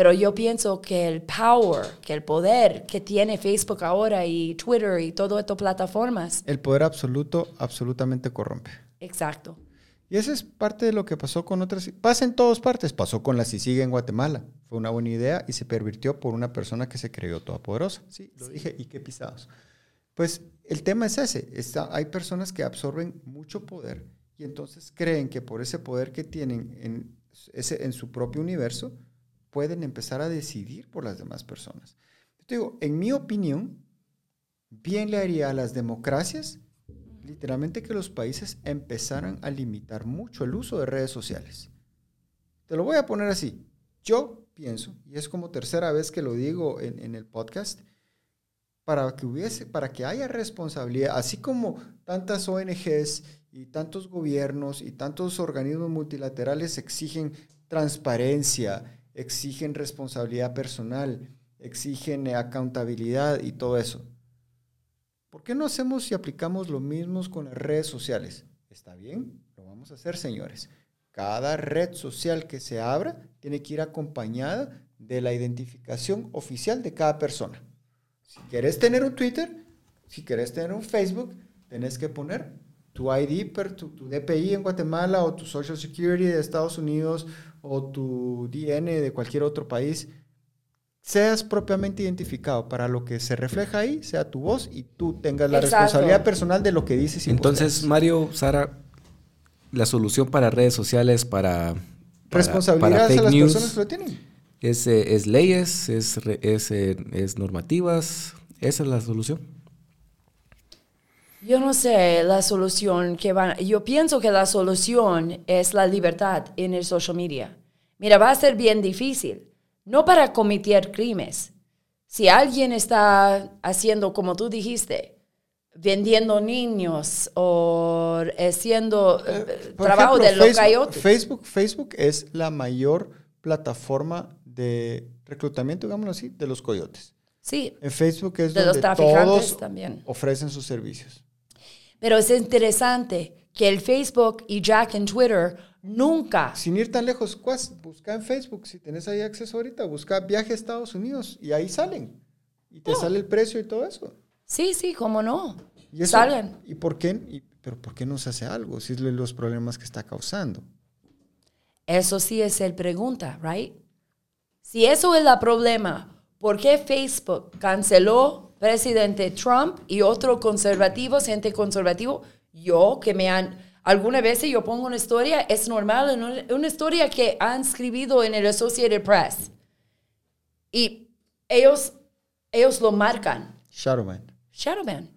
Pero yo pienso que el power, que el poder que tiene Facebook ahora y Twitter y todas estas plataformas. El poder absoluto absolutamente corrompe. Exacto. Y eso es parte de lo que pasó con otras. Pasa en todas partes. Pasó con la CICIG en Guatemala. Fue una buena idea y se pervirtió por una persona que se creyó todopoderosa. Sí, lo dije. Y qué pisados. Pues el tema es ese. Está, hay personas que absorben mucho poder y entonces creen que por ese poder que tienen en, ese, en su propio universo, pueden empezar a decidir por las demás personas. Yo digo, en mi opinión, bien le haría a las democracias literalmente que los países empezaran a limitar mucho el uso de redes sociales. Te lo voy a poner así. Yo pienso, y es como tercera vez que lo digo en, en el podcast, para que hubiese, para que haya responsabilidad, así como tantas ONGs y tantos gobiernos y tantos organismos multilaterales exigen transparencia, exigen responsabilidad personal, exigen accountabilidad y todo eso. ¿Por qué no hacemos y aplicamos lo mismo con las redes sociales? ¿Está bien? Lo vamos a hacer, señores. Cada red social que se abra tiene que ir acompañada de la identificación oficial de cada persona. Si quieres tener un Twitter, si quieres tener un Facebook, tenés que poner tu ID, tu DPI en Guatemala o tu Social Security de Estados Unidos o tu DN de cualquier otro país seas propiamente identificado para lo que se refleja ahí, sea tu voz y tú tengas la responsabilidad personal de lo que dices. Y Entonces, Mario, Sara, la solución para redes sociales, para... responsabilidad a las personas que lo tienen. Es, eh, es leyes, es, es, eh, es normativas, esa es la solución. Yo no sé la solución que van. Yo pienso que la solución es la libertad en el social media. Mira, va a ser bien difícil no para cometer crímenes. Si alguien está haciendo, como tú dijiste, vendiendo niños o haciendo eh, eh, trabajo de los Facebook, Facebook, Facebook es la mayor plataforma de reclutamiento, digámoslo así, de los coyotes. Sí. En Facebook es de donde los todos también. ofrecen sus servicios. Pero es interesante que el Facebook y Jack en Twitter Nunca. Sin ir tan lejos, busca en Facebook, si tenés ahí acceso ahorita, busca viaje a Estados Unidos y ahí salen. Y te oh. sale el precio y todo eso. Sí, sí, cómo no. ¿Y salen. ¿Y por qué? ¿Pero por qué no se hace algo? Si es los problemas que está causando. Eso sí es el pregunta, right? Si eso es el problema, ¿por qué Facebook canceló presidente Trump y otro conservativo, gente conservativo? Yo que me han Alguna vez yo pongo una historia, es normal, una historia que han escrito en el Associated Press. Y ellos, ellos lo marcan. Shadowman. Shadowman.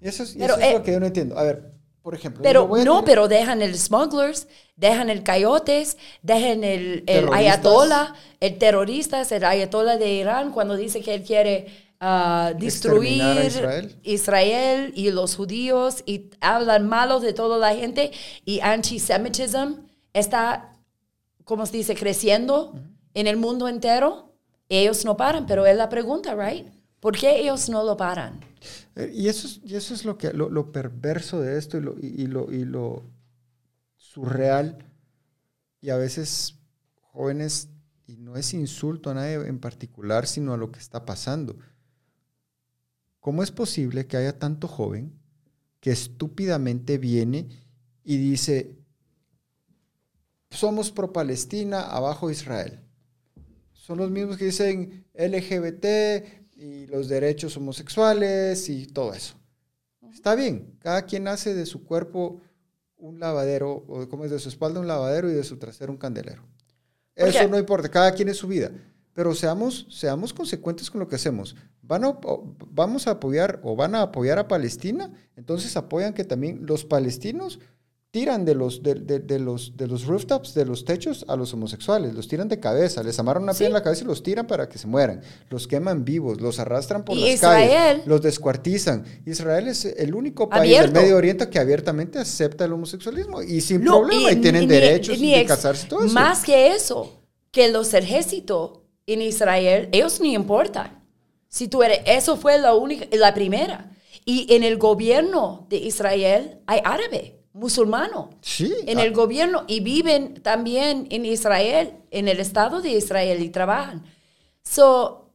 eso es, eso es lo que yo no entiendo. A ver, por ejemplo. Pero no, pero dejan el smugglers, dejan el coyotes, dejan el, el ayatollah, el terrorista, el ayatollah de Irán, cuando dice que él quiere destruir Israel. y los judíos y hablan malos de toda la gente y antisemitismo está, como se dice, creciendo en el mundo entero. Ellos no paran, pero es la pregunta, right? ¿Por qué ellos no lo paran? Eh, y eso es, y eso es lo, que, lo, perverso de esto y lo, y, lo, y lo surreal. Y a veces jóvenes, y no es insulto a nadie en particular, sino a lo que está pasando ¿Cómo es posible que haya tanto joven que estúpidamente viene y dice, somos pro-Palestina, abajo Israel? Son los mismos que dicen LGBT y los derechos homosexuales y todo eso. Está bien, cada quien hace de su cuerpo un lavadero, o como es de su espalda un lavadero y de su trasero un candelero. Eso no importa, cada quien es su vida pero seamos, seamos consecuentes con lo que hacemos. Van a, vamos a apoyar o van a apoyar a Palestina, entonces apoyan que también los palestinos tiran de los, de, de, los, de los rooftops, de los techos a los homosexuales, los tiran de cabeza, les amarran una piedra en la cabeza y los tiran para que se mueran, los queman vivos, los arrastran por las calles, los descuartizan. Israel es el único país del Medio Oriente que abiertamente acepta el homosexualismo y sin problema y, tienen derechos de casarse todo eso. Más que eso, que los ejércitos en Israel, ellos ni importan. Si tú eres, eso fue la única, la primera. Y en el gobierno de Israel hay árabe, musulmano. Sí. En el gobierno y viven también en Israel, en el estado de Israel y trabajan. So,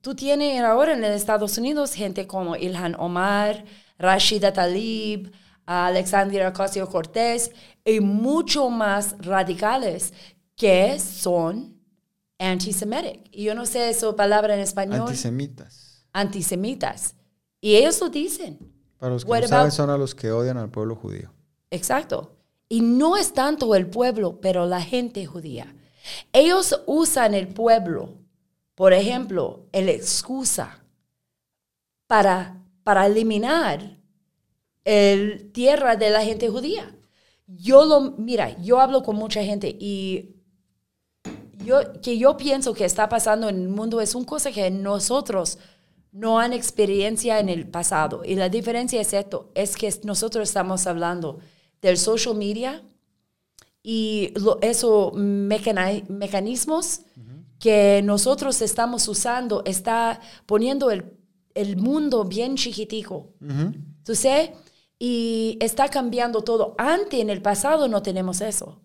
tú tienes ahora en Estados Unidos gente como Ilhan Omar, Rashida Talib, Alexandria Ocasio Cortés y mucho más radicales que son antisemitic. Y yo no sé esa palabra en español. Antisemitas. Antisemitas. Y ellos lo dicen. Para los que no saben, son a los que odian al pueblo judío. Exacto. Y no es tanto el pueblo, pero la gente judía. Ellos usan el pueblo, por ejemplo, el excusa para, para eliminar el tierra de la gente judía. Yo lo, mira, yo hablo con mucha gente y yo, que yo pienso que está pasando en el mundo es una cosa que nosotros no han experiencia en el pasado. Y la diferencia es esto, es que nosotros estamos hablando del social media y esos mecanismos que nosotros estamos usando está poniendo el, el mundo bien chiquitico. ¿Tú sabes? Y está cambiando todo. Antes, en el pasado, no tenemos eso.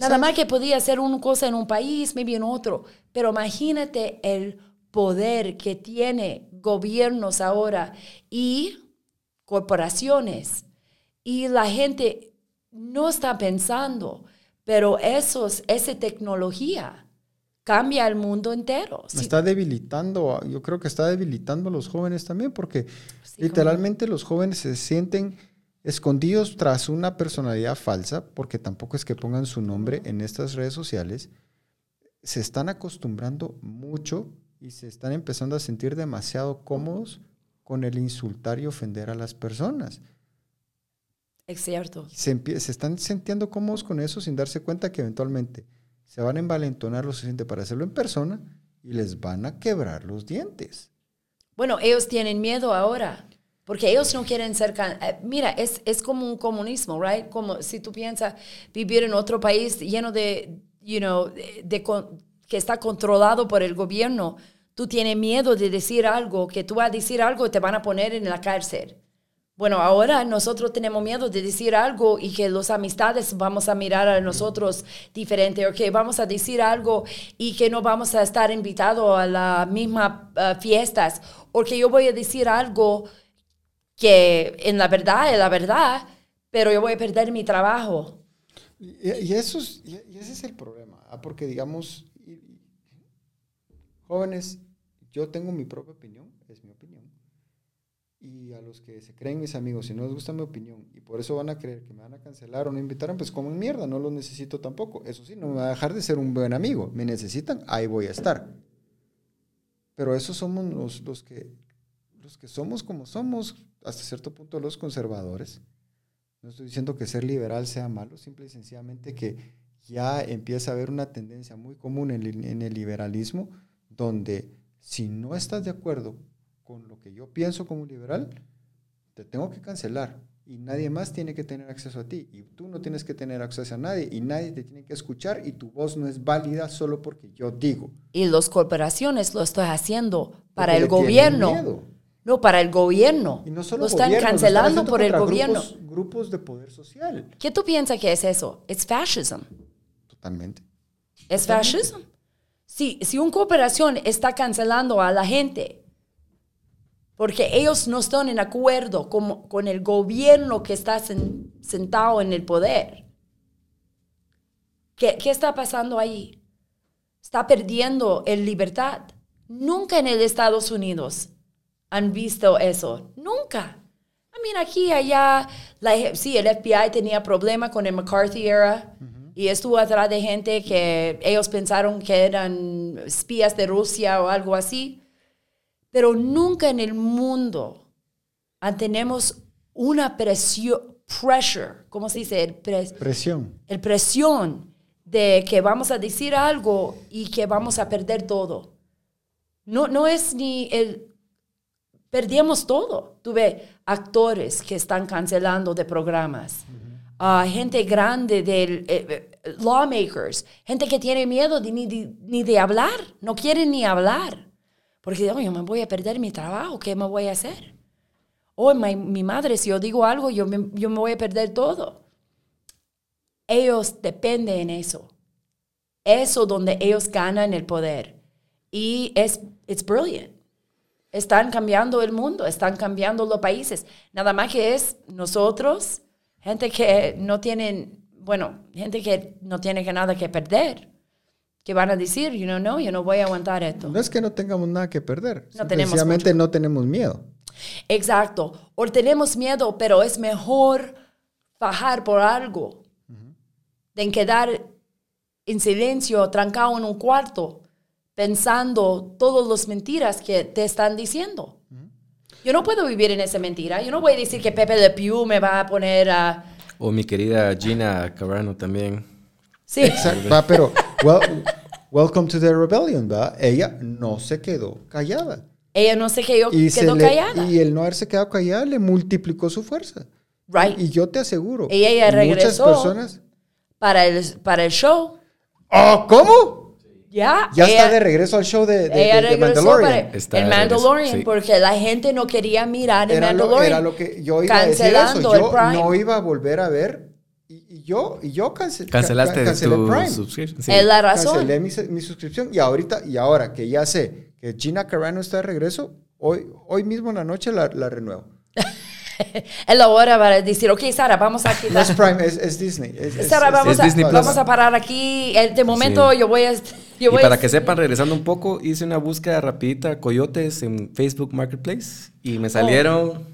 Nada más que podía hacer una cosa en un país, maybe en otro. Pero imagínate el poder que tiene gobiernos ahora y corporaciones. Y la gente no está pensando, pero esos, esa tecnología cambia el mundo entero. Está debilitando, yo creo que está debilitando a los jóvenes también, porque literalmente los jóvenes se sienten escondidos tras una personalidad falsa, porque tampoco es que pongan su nombre en estas redes sociales, se están acostumbrando mucho y se están empezando a sentir demasiado cómodos con el insultar y ofender a las personas. Es cierto. Se, se están sintiendo cómodos con eso sin darse cuenta que eventualmente se van a envalentonar lo suficiente para hacerlo en persona y les van a quebrar los dientes. Bueno, ellos tienen miedo ahora. Porque ellos no quieren ser... Eh, mira, es, es como un comunismo, right? Como si tú piensas vivir en otro país lleno de, you know, de, que está controlado por el gobierno, tú tienes miedo de decir algo, que tú vas a decir algo y te van a poner en la cárcel. Bueno, ahora nosotros tenemos miedo de decir algo y que los amistades vamos a mirar a nosotros diferente o que vamos a decir algo y que no vamos a estar invitados a las mismas eh, fiestas o que yo voy a decir algo que en la verdad es la verdad, pero yo voy a perder mi trabajo. Y, eso es, y ese es el problema, ¿ah? porque digamos, jóvenes, yo tengo mi propia opinión, es mi opinión, y a los que se creen mis amigos, si no les gusta mi opinión, y por eso van a creer que me van a cancelar o no invitaron, pues como en mierda, no los necesito tampoco. Eso sí, no me va a dejar de ser un buen amigo. Me necesitan, ahí voy a estar. Pero esos somos los, los que los que somos como somos, hasta cierto punto los conservadores, no estoy diciendo que ser liberal sea malo, simple y sencillamente que ya empieza a haber una tendencia muy común en, en el liberalismo, donde si no estás de acuerdo con lo que yo pienso como liberal, te tengo que cancelar y nadie más tiene que tener acceso a ti y tú no tienes que tener acceso a nadie y nadie te tiene que escuchar y tu voz no es válida solo porque yo digo. Y las corporaciones lo están haciendo para el gobierno. No, para el gobierno. Y no solo lo están cancelando por el gobierno. Grupos, de poder social. ¿Qué tú piensas que es eso? Es fascismo. Totalmente. Es fascismo. Si, si una cooperación está cancelando a la gente porque ellos no están en acuerdo con, con el gobierno que está sentado en el poder, ¿qué, ¿qué está pasando ahí? Está perdiendo el libertad. Nunca en el Estados Unidos han visto eso. Nunca. I mean, aquí, allá, la, sí, el FBI tenía problema con el McCarthy era y estuvo atrás de gente que ellos pensaron que eran espías de Rusia o algo así. Pero nunca en el mundo tenemos una presión, pressure, ¿cómo se dice? El presión. El presión de que vamos a decir algo y que vamos a perder todo. No, no es ni el, perdíamos todo. Tuve actores que están cancelando de programas, uh, gente grande de eh, eh, lawmakers, gente que tiene miedo de, ni, de, ni, de, hablar, no quieren ni hablar, porque oh, yo me voy a perder mi trabajo, ¿qué me voy a hacer? O oh, mi, mi, madre, si yo digo algo, yo me, yo me voy a perder todo. Ellos dependen en eso. Eso donde ellos ganan el poder. Y es it's brilliant. Están cambiando el mundo, están cambiando los países. Nada más que es nosotros, gente que no tienen, bueno, gente que no tiene que nada que perder, que van a decir, you know, no, yo no voy a aguantar esto. No es que no tengamos nada que perder, no sencillamente no tenemos miedo. Exacto, o tenemos miedo, pero es mejor bajar por algo de quedar en silencio, trancado en un cuarto, pensando todas las mentiras que te están diciendo. Yo no puedo vivir en esa mentira. Yo no voy a decir que Pepe Le Pew me va a poner a... O mi querida Gina Carano también. Sí. Exacto, va, pero well, welcome to the rebellion, ¿va? Ella no se quedó callada. Ella no se quedó, Y, se quedó le- callada. y el no haberse quedado callada le multiplicó su fuerza. Right. Y yo te aseguro, Y ella muchas regresó. personas... para, el, para el show. ¡Oh, cómo! Ya. Ya ella- está de regreso al show de, de, ella de- de Mandalorian. Está el Mandalorian sí. porque la gente no quería mirar el Era lo, Mandalorian. era lo que yo iba a decir eso. Cancelando el Yo Prime. no iba a volver a ver. Y, y yo, y yo cance- ca- Cancelaste cancelé tu Prime. subscription. Sí. Es la razón. Cancelé mi, mi suscripción. Y ahorita, y ahora que ya sé que Gina Carano está de regreso, hoy, hoy mismo en la noche la, la renuevo. Es la hora para decir, ok, Sara, vamos a No quitar. es Prime, es, es Disney. Es, Sara, es- vamos, es a, Disney Plus. vamos a parar aquí. En este momento Sí. yo voy a... Yo Y voy para a- que sepan, regresando un poco, hice una búsqueda rapidita coyotes en Facebook Marketplace y me salieron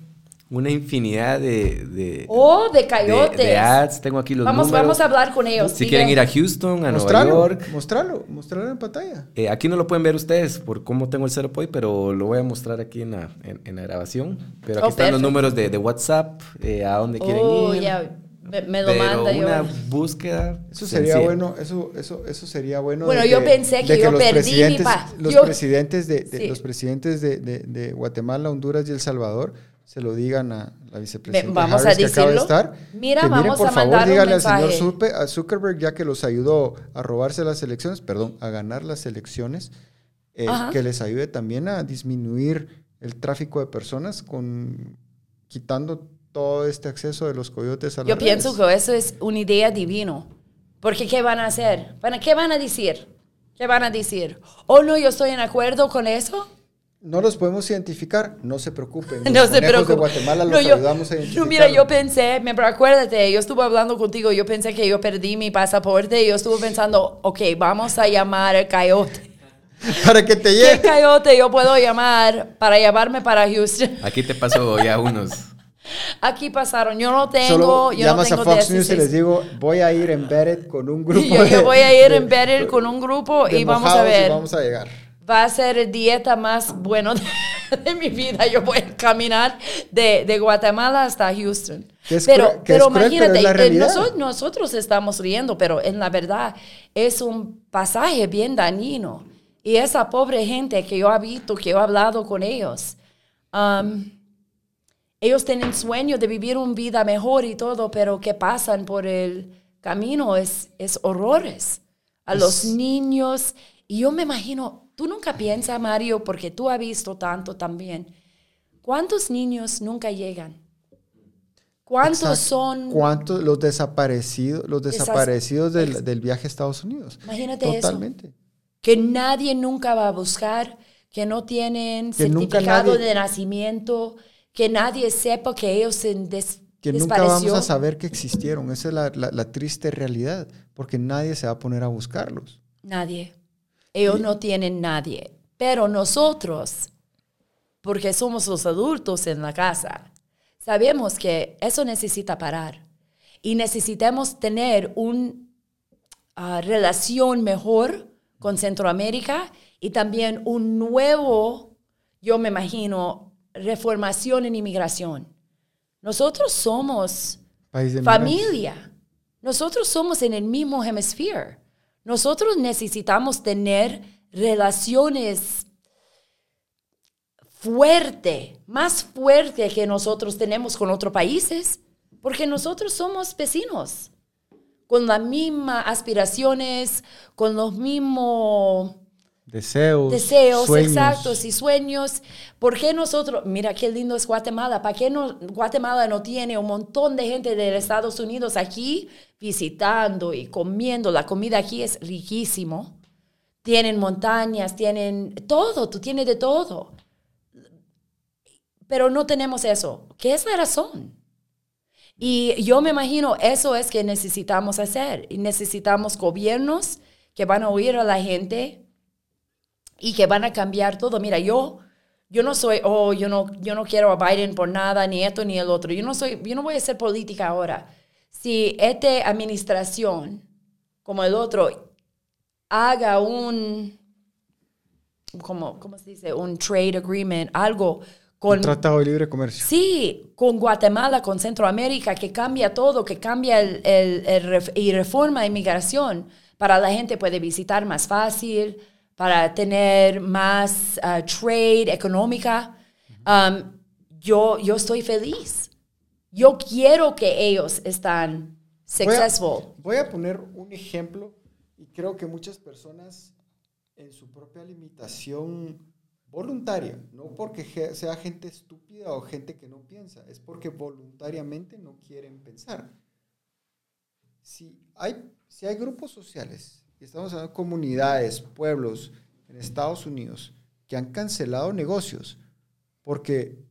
una infinidad de, de, Oh, de de- coyotes. de ads. Tengo aquí los Vamos, números. vamos a hablar con ellos. Si quieren ir a Houston, a Nueva Mostralo, York. mostralo, mostralo en pantalla. Eh, aquí no lo pueden ver ustedes por cómo tengo el setup hoy, pero lo voy a mostrar aquí en la, en, en la grabación. Pero aquí Oh, están los perfecto. números de, de WhatsApp, eh, a dónde quieren Oh, ir. ya, me, me lo pero manda yo. una búsqueda. Eso sería sencilla. bueno, eso, eso, eso sería bueno. Bueno, de yo pensé que yo los perdí mi presidentes, paz. Los Yo- presidentes de, de- Sí. los presidentes de, de- de Guatemala, Honduras y El Salvador se lo digan a la vicepresidenta vamos a Harris, que acaba de estar. Mira, que miren, vamos por a favor, mandar un díganle al señor a Zuckerberg, ya que los ayudó a robarse las elecciones, perdón, a ganar las elecciones, eh, que les ayude también a disminuir el tráfico de personas con quitando todo este acceso de los coyotes a las Yo pienso redes. que eso es una idea divino. Porque ¿qué van a hacer? ¿Van a- ¿Qué van a decir? ¿Qué van a decir? Oh, no, yo estoy en acuerdo con eso. No los podemos identificar, no se preocupen. Los No se conejos de. Guatemala los No, yo- ayudamos a no, identificar. mira, yo pensé, me, pero acuérdate, yo estuve hablando contigo, yo pensé que yo perdí mi pasaporte y yo estuve pensando, ok, vamos a llamar al coyote. Para que te ¿Qué llegue. coyote yo puedo llamar para llevarme para Houston? Aquí te paso ya unos. Aquí pasaron, yo no tengo, Solo yo no llamas tengo a Fox News y 16. les digo, voy a ir embedded con un grupo. yo, yo de- voy a ir de- en Better con un grupo y vamos a mojados y ver. vamos a llegar. Va a ser dieta más bueno de, de mi vida. Yo voy a caminar de, de Guatemala hasta Houston. Es pero pero cruel, pero imagínate, es eh, realidad. noso- nosotros estamos riendo, pero en la verdad es un pasaje bien dañino. Y esa pobre gente que yo he visto, que yo he hablado con ellos, um, ellos tienen sueño de vivir una vida mejor y todo, pero que pasan por el camino es, es horrores a los niños. Y yo me imagino, tú nunca piensas, Mario, porque tú has visto tanto también, ¿cuántos niños nunca llegan? ¿Cuántos Exacto. son? ¿Cuántos los desaparecidos, los desaparecidos del, del viaje a Estados Unidos? Imagínate eso. Totalmente. que nadie nunca va a buscar, que no tienen Que certificado nadie- de nacimiento, que nadie sepa que ellos se des, Que nunca vamos a saber que existieron. Esa es la, la- la triste realidad, porque nadie se va a poner a buscarlos. Nadie. Ellos no tienen nadie. Pero nosotros, porque somos los adultos en la casa, sabemos que eso necesita parar. Y necesitamos tener una relación mejor con Centroamérica y también un nuevo, yo me imagino, reformación en inmigración. Nosotros somos familia. Nosotros somos en el mismo hemisferio. Nosotros necesitamos tener relaciones fuerte, más fuerte que nosotros tenemos con otros países, porque nosotros somos vecinos, con las mismas aspiraciones, con los mismos Deseos. deseos sueños. exactos y sueños. ¿Por qué nosotros, mira qué lindo es Guatemala, ¿para qué no, Guatemala no tiene un montón de gente de Estados Unidos aquí visitando y comiendo? La comida aquí es riquísimo. Tienen montañas, tienen todo, tú tienes de todo. Pero no tenemos eso. ¿Qué es la razón? Y yo me imagino eso es que necesitamos hacer. Y necesitamos gobiernos que van a oír a la gente y que van a cambiar todo. Mira, yo, yo no soy, oh, yo no, yo no quiero a Biden por nada, ni esto ni el otro. Yo no soy, yo no voy a hacer política ahora. Si esta administración, como el otro, haga un, como, ¿cómo se dice? Un trade agreement, algo con... Un tratado de libre comercio. Sí, con Guatemala, con Centroamérica, que cambia todo, que cambia el, el, y reforma inmigración para la gente puede visitar más fácil, para tener más uh, trade económica. Um, yo, yo estoy feliz. Yo quiero que ellos están successful. Voy a, poner un ejemplo y creo que muchas personas en su propia limitación voluntaria, no porque sea gente estúpida o gente que no piensa, es porque voluntariamente no quieren pensar. Si hay, si hay grupos sociales, estamos hablando de comunidades, pueblos en Estados Unidos, que han cancelado negocios porque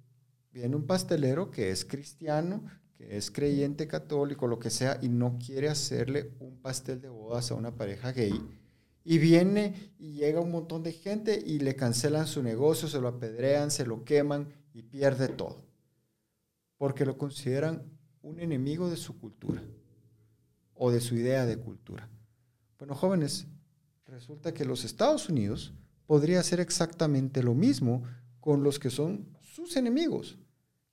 viene un pastelero que es cristiano, que es creyente católico, lo que sea, y no quiere hacerle un pastel de bodas a una pareja gay. Y viene y llega un montón de gente y le cancelan su negocio, se lo apedrean, se lo queman y pierde todo. Porque lo consideran un enemigo de su cultura o de su idea de cultura. Bueno, jóvenes, resulta que los Estados Unidos podría hacer exactamente lo mismo con los que son sus enemigos.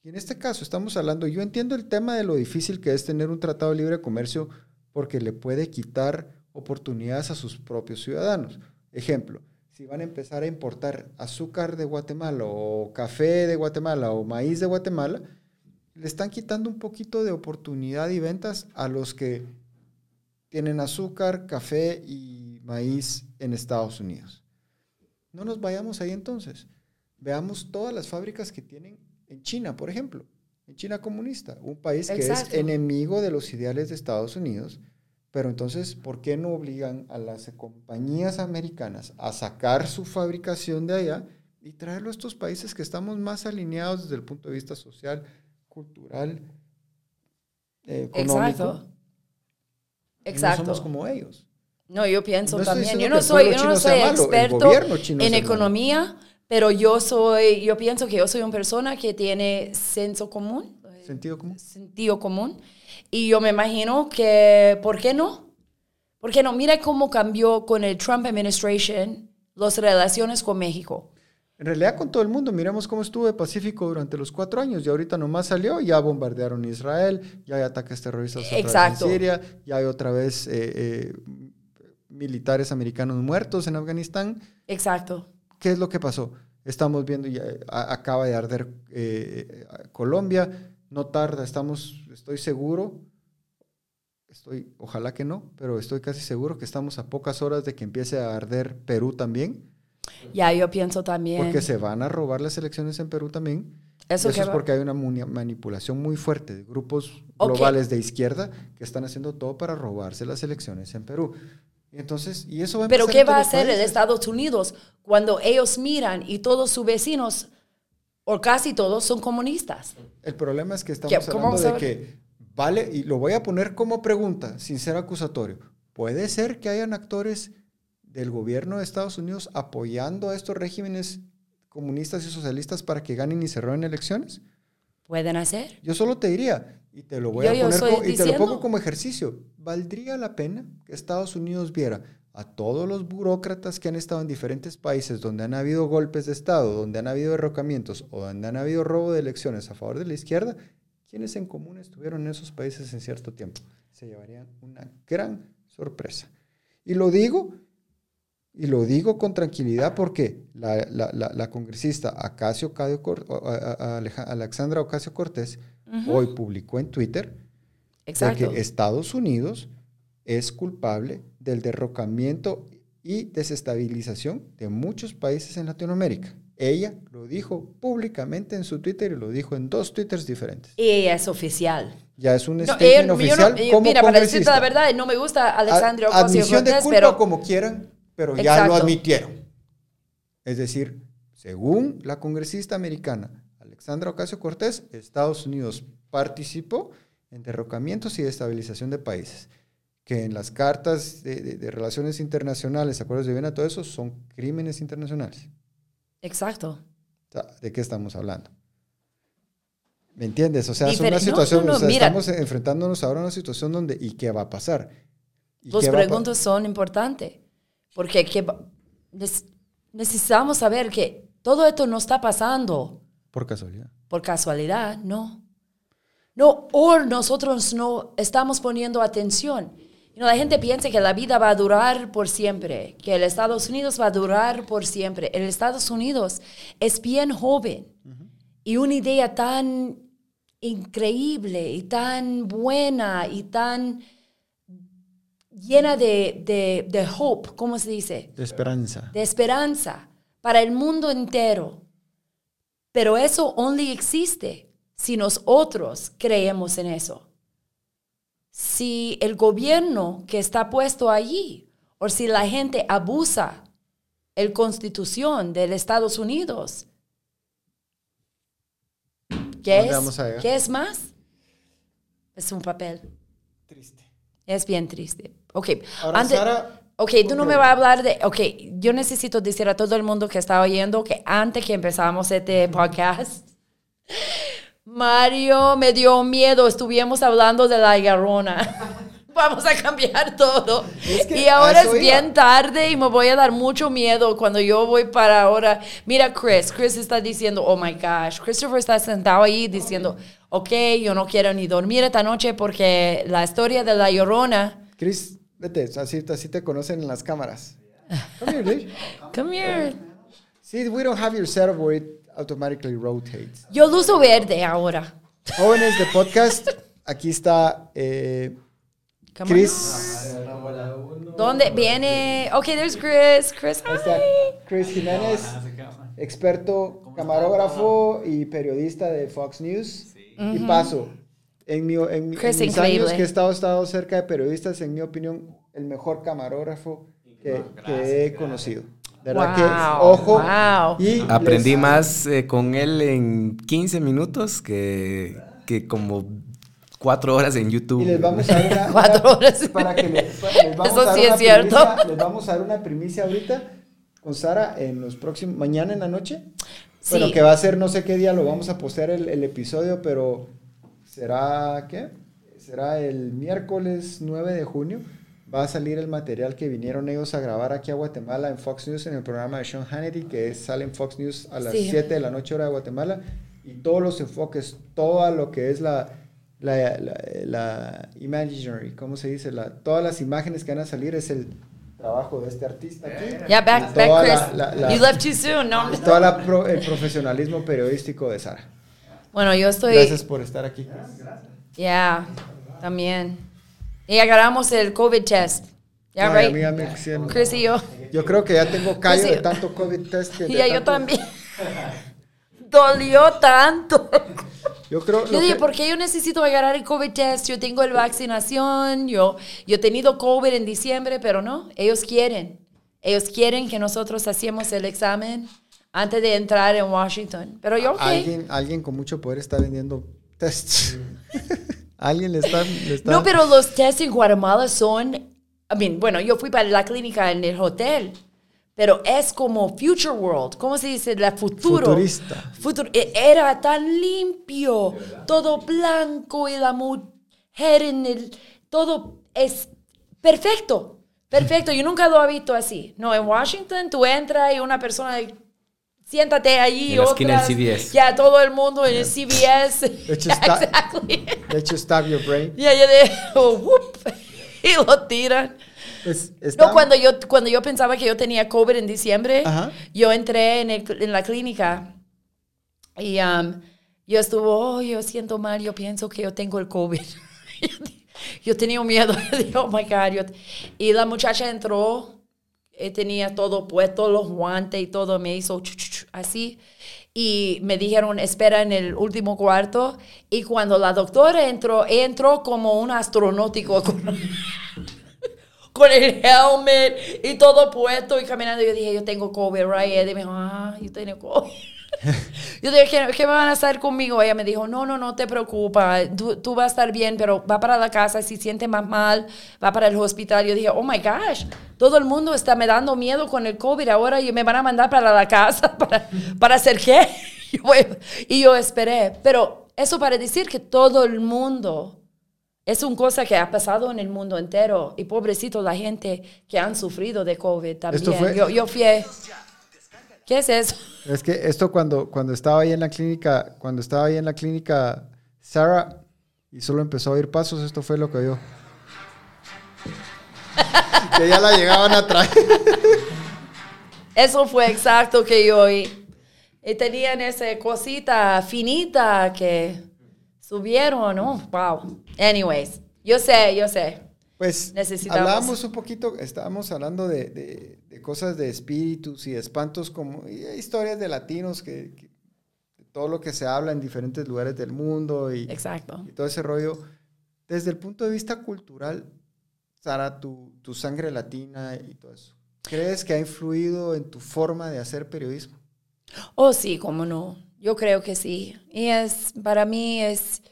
Y en este caso estamos hablando, yo entiendo el tema de lo difícil que es tener un tratado de libre comercio porque le puede quitar oportunidades a sus propios ciudadanos. Ejemplo, si van a empezar a importar azúcar de Guatemala o café de Guatemala o maíz de Guatemala, le están quitando un poquito de oportunidad y ventas a los que tienen azúcar, café y maíz en Estados Unidos. No nos vayamos ahí entonces. Veamos todas las fábricas que tienen en China, por ejemplo, en China comunista, un país que es enemigo de los ideales de Estados Unidos. Pero entonces, ¿por qué no obligan a las compañías americanas a sacar su fabricación de allá y traerlo a estos países que estamos más alineados desde el punto de vista social, cultural, eh, económico? Exacto. Exacto. No somos como ellos. No, yo pienso también. Yo no soy, yo no soy experto en economía. Pero yo soy, yo pienso que yo soy una persona que tiene senso común. Sentido común. Sentido común. Y yo me imagino que, ¿por qué no? ¿Por qué no? Mira cómo cambió con el Trump administration las relaciones con México. En realidad con todo el mundo, miremos cómo estuvo el Pacífico durante los cuatro años y ahorita nomás salió, ya bombardearon Israel, ya hay ataques terroristas en Siria, ya hay otra vez eh, eh, militares americanos muertos en Afganistán. Exacto. ¿Qué es lo que pasó? Estamos viendo, ya acaba de arder eh, Colombia, no tarda, estamos, estoy seguro, estoy, ojalá que no, pero estoy casi seguro que estamos a pocas horas de que empiece a arder Perú también. Ya, yo pienso también. Porque se van a robar las elecciones en Perú también. Eso, es porque hay una manipulación muy fuerte de grupos globales de izquierda que están haciendo todo para robarse las elecciones en Perú. Entonces, y eso Pero ¿qué va a hacer el Estados Unidos cuando ellos miran y todos sus vecinos, o casi todos, son comunistas? El problema es que estamos hablando de que, vale, y lo voy a poner como pregunta, sin ser acusatorio, ¿puede ser que hayan actores del gobierno de Estados Unidos apoyando a estos regímenes comunistas y socialistas para que ganen y se roben elecciones? Pueden hacer. Yo solo te diría, y te lo voy a poner y te lo pongo como ejercicio. ¿Valdría la pena que Estados Unidos viera a todos los burócratas que han estado en diferentes países donde han habido golpes de Estado, donde han habido derrocamientos o donde han habido robo de elecciones a favor de la izquierda? ¿Quiénes en común estuvieron en esos países en cierto tiempo? Se llevarían una gran sorpresa. Y lo digo, y lo digo con tranquilidad porque la, la, la, congresista Acacio Alexandra Ocasio Cortés hoy publicó en Twitter que Estados Unidos es culpable del derrocamiento y desestabilización de muchos países en Latinoamérica. Ella lo dijo públicamente en su Twitter y lo dijo en dos Twitters diferentes. Y ella es oficial. Ya es un statement oficial. mira, para decirte la verdad, no me gusta Alexandria Ocasio Cortés, de pero como quieran, pero ya lo admitieron. Es decir, según la congresista americana Alexandra Ocasio Cortés, Estados Unidos participó en derrocamientos y estabilización de países, que en las cartas de, relaciones internacionales, acuerdos de Viena, todo eso son crímenes internacionales. Exacto. ¿De qué estamos hablando? ¿Me entiendes? O sea, es una situación, estamos enfrentándonos ahora a una situación donde, ¿y qué va a pasar? Las preguntas son importantes, porque necesitamos saber que todo esto no está pasando Por casualidad. Por casualidad, no. No, o nosotros no estamos poniendo atención. la gente piensa que la vida va a durar por siempre, que el Estados Unidos va a durar por siempre. El Estados Unidos es bien joven y una idea tan increíble y tan buena y tan llena de, de, de hope, ¿cómo se dice? De esperanza. De esperanza para el mundo entero. Pero eso only existe si nosotros creemos en eso. Si el gobierno que está puesto allí o si la gente abusa la constitución de Estados Unidos, ¿qué es? ¿Qué es más? Es un papel. Triste. Es bien triste. Ok. Ahora, Sara, ok, tú no me vas a hablar de... Ok, yo necesito decir a todo el mundo que está oyendo que antes que empezamos este podcast, Mario me dio miedo, estuvimos hablando de la garrona. Vamos a cambiar todo. y ahora es bien tarde y me voy a dar mucho miedo cuando yo voy para ahora. Mira, Chris, Chris está diciendo, oh my gosh, Christopher está sentado ahí diciendo, ok, yo no quiero ni dormir esta noche porque la historia de la llorona. Chris, vete, así, así te conocen en las cámaras. Come here, dude. Come here. See, we don't have your setup where it automatically rotates. Yo lo uso verde ahora. Jóvenes de podcast, aquí está eh, Chris. ¿Dónde viene? Ok, there's Chris. Chris, hi. Chris Jiménez, experto camarógrafo y periodista de Fox News. Y paso, en, mi, en, mis años que he estado, estado cerca de periodistas, en mi opinión, el mejor camarógrafo que, que he conocido. ¿Verdad que ojo? Y Aprendí más eh, con él en 15 minutos que, que como cuatro horas en YouTube. Y les vamos a dar una, cuatro horas. Para que les, vamos Eso a dar sí es cierto. les vamos a dar una primicia ahorita con Sara en los próximos, mañana en la noche. Sí. Bueno, que va a ser no sé qué día lo vamos a postear el, el episodio, pero será, ¿qué? Será el miércoles 9 de junio va a salir el material que vinieron ellos a grabar aquí a Guatemala en Fox News en el programa de Sean Hannity, que sale en Fox News a las 7 de la noche hora de Guatemala. Y todos los enfoques, todo lo que es la, la, la, imaginary, ¿cómo se dice? La, todas las imágenes que van a salir es el trabajo de este artista aquí. Yeah, back, back Chris. you left too soon, no? Todo el profesionalismo periodístico de Sara. Bueno, yo estoy... Gracias por estar aquí. Ya, yeah, también. Y agarramos el COVID test. ¿Ya, right? Chris y yo. Yo creo que ya tengo callo de tanto COVID test. Que ya yo también. Dolió tanto. Yo creo. Yo dije, ¿por qué yo necesito agarrar el COVID test? Yo tengo el vaccinación, yo, yo he tenido COVID en diciembre, pero no, ellos quieren. Ellos quieren que nosotros hacemos el examen antes de entrar en Washington. Pero yo, okay. Alguien, alguien con mucho poder está vendiendo tests. Alguien le está, No, pero los tests en Guatemala son... I mean, bueno, yo fui para la clínica en el hotel, pero es como Future World. ¿Cómo se dice? La futuro. Futurista. E, era tan limpio, todo blanco y la mujer en el... Todo es perfecto. Perfecto, yo nunca lo he visto así. No, en Washington tú entras y una persona siéntate allí. En la esquina del CBS. Ya, todo el mundo en el CBS. De hecho, exactly. de hecho stab your brain. Ya, ya de, oh, whoop, y lo tiran. No, cuando yo, cuando yo pensaba que yo tenía COVID en diciembre, yo entré en, el, en, la clínica y um, yo estuve, oh, yo siento mal, yo pienso que yo tengo el COVID. yo tenía miedo, oh my God. y la muchacha entró tenía todo puesto, los guantes y todo, me hizo así. Y me dijeron, espera en el último cuarto. Y cuando la doctora entró, entró como un astronáutico con, con el helmet y todo puesto y caminando. Yo dije, yo tengo COVID, right? Y me dijo, ah, yo tengo COVID. Yo dije, ¿qué, van a hacer conmigo? Ella me dijo, no, no, no te preocupes, tú, vas a estar bien, pero va para la casa, si siente más mal, va para el hospital. Yo dije, oh my gosh, todo el mundo está me dando miedo con el COVID, ahora me van a mandar para la casa, ¿para, para hacer qué? y yo esperé, pero eso para decir que todo el mundo... Es una cosa que ha pasado en el mundo entero y pobrecito la gente que han sufrido de COVID también. Yo, yo fui... ¿Qué es eso? Es que esto cuando, cuando estaba ahí en la clínica, cuando estaba ahí en la clínica, Sarah, y solo empezó a oír pasos, esto fue lo que oyó. que ya la llegaban a traer. Eso fue exacto que yo oí. Y tenían esa cosita finita que subieron, ¿no? Wow. Anyways, yo sé, yo sé. Pues hablábamos un poquito, estábamos hablando de, cosas de espíritus y de espantos, como historias de latinos, que, todo lo que se habla en diferentes lugares del mundo y, Exacto. y todo ese rollo. Desde el punto de vista cultural, Sara, tu, tu sangre latina y todo eso, ¿crees que ha influido en tu forma de hacer periodismo? Oh, sí, cómo no. Yo creo que sí. Y es, para mí es,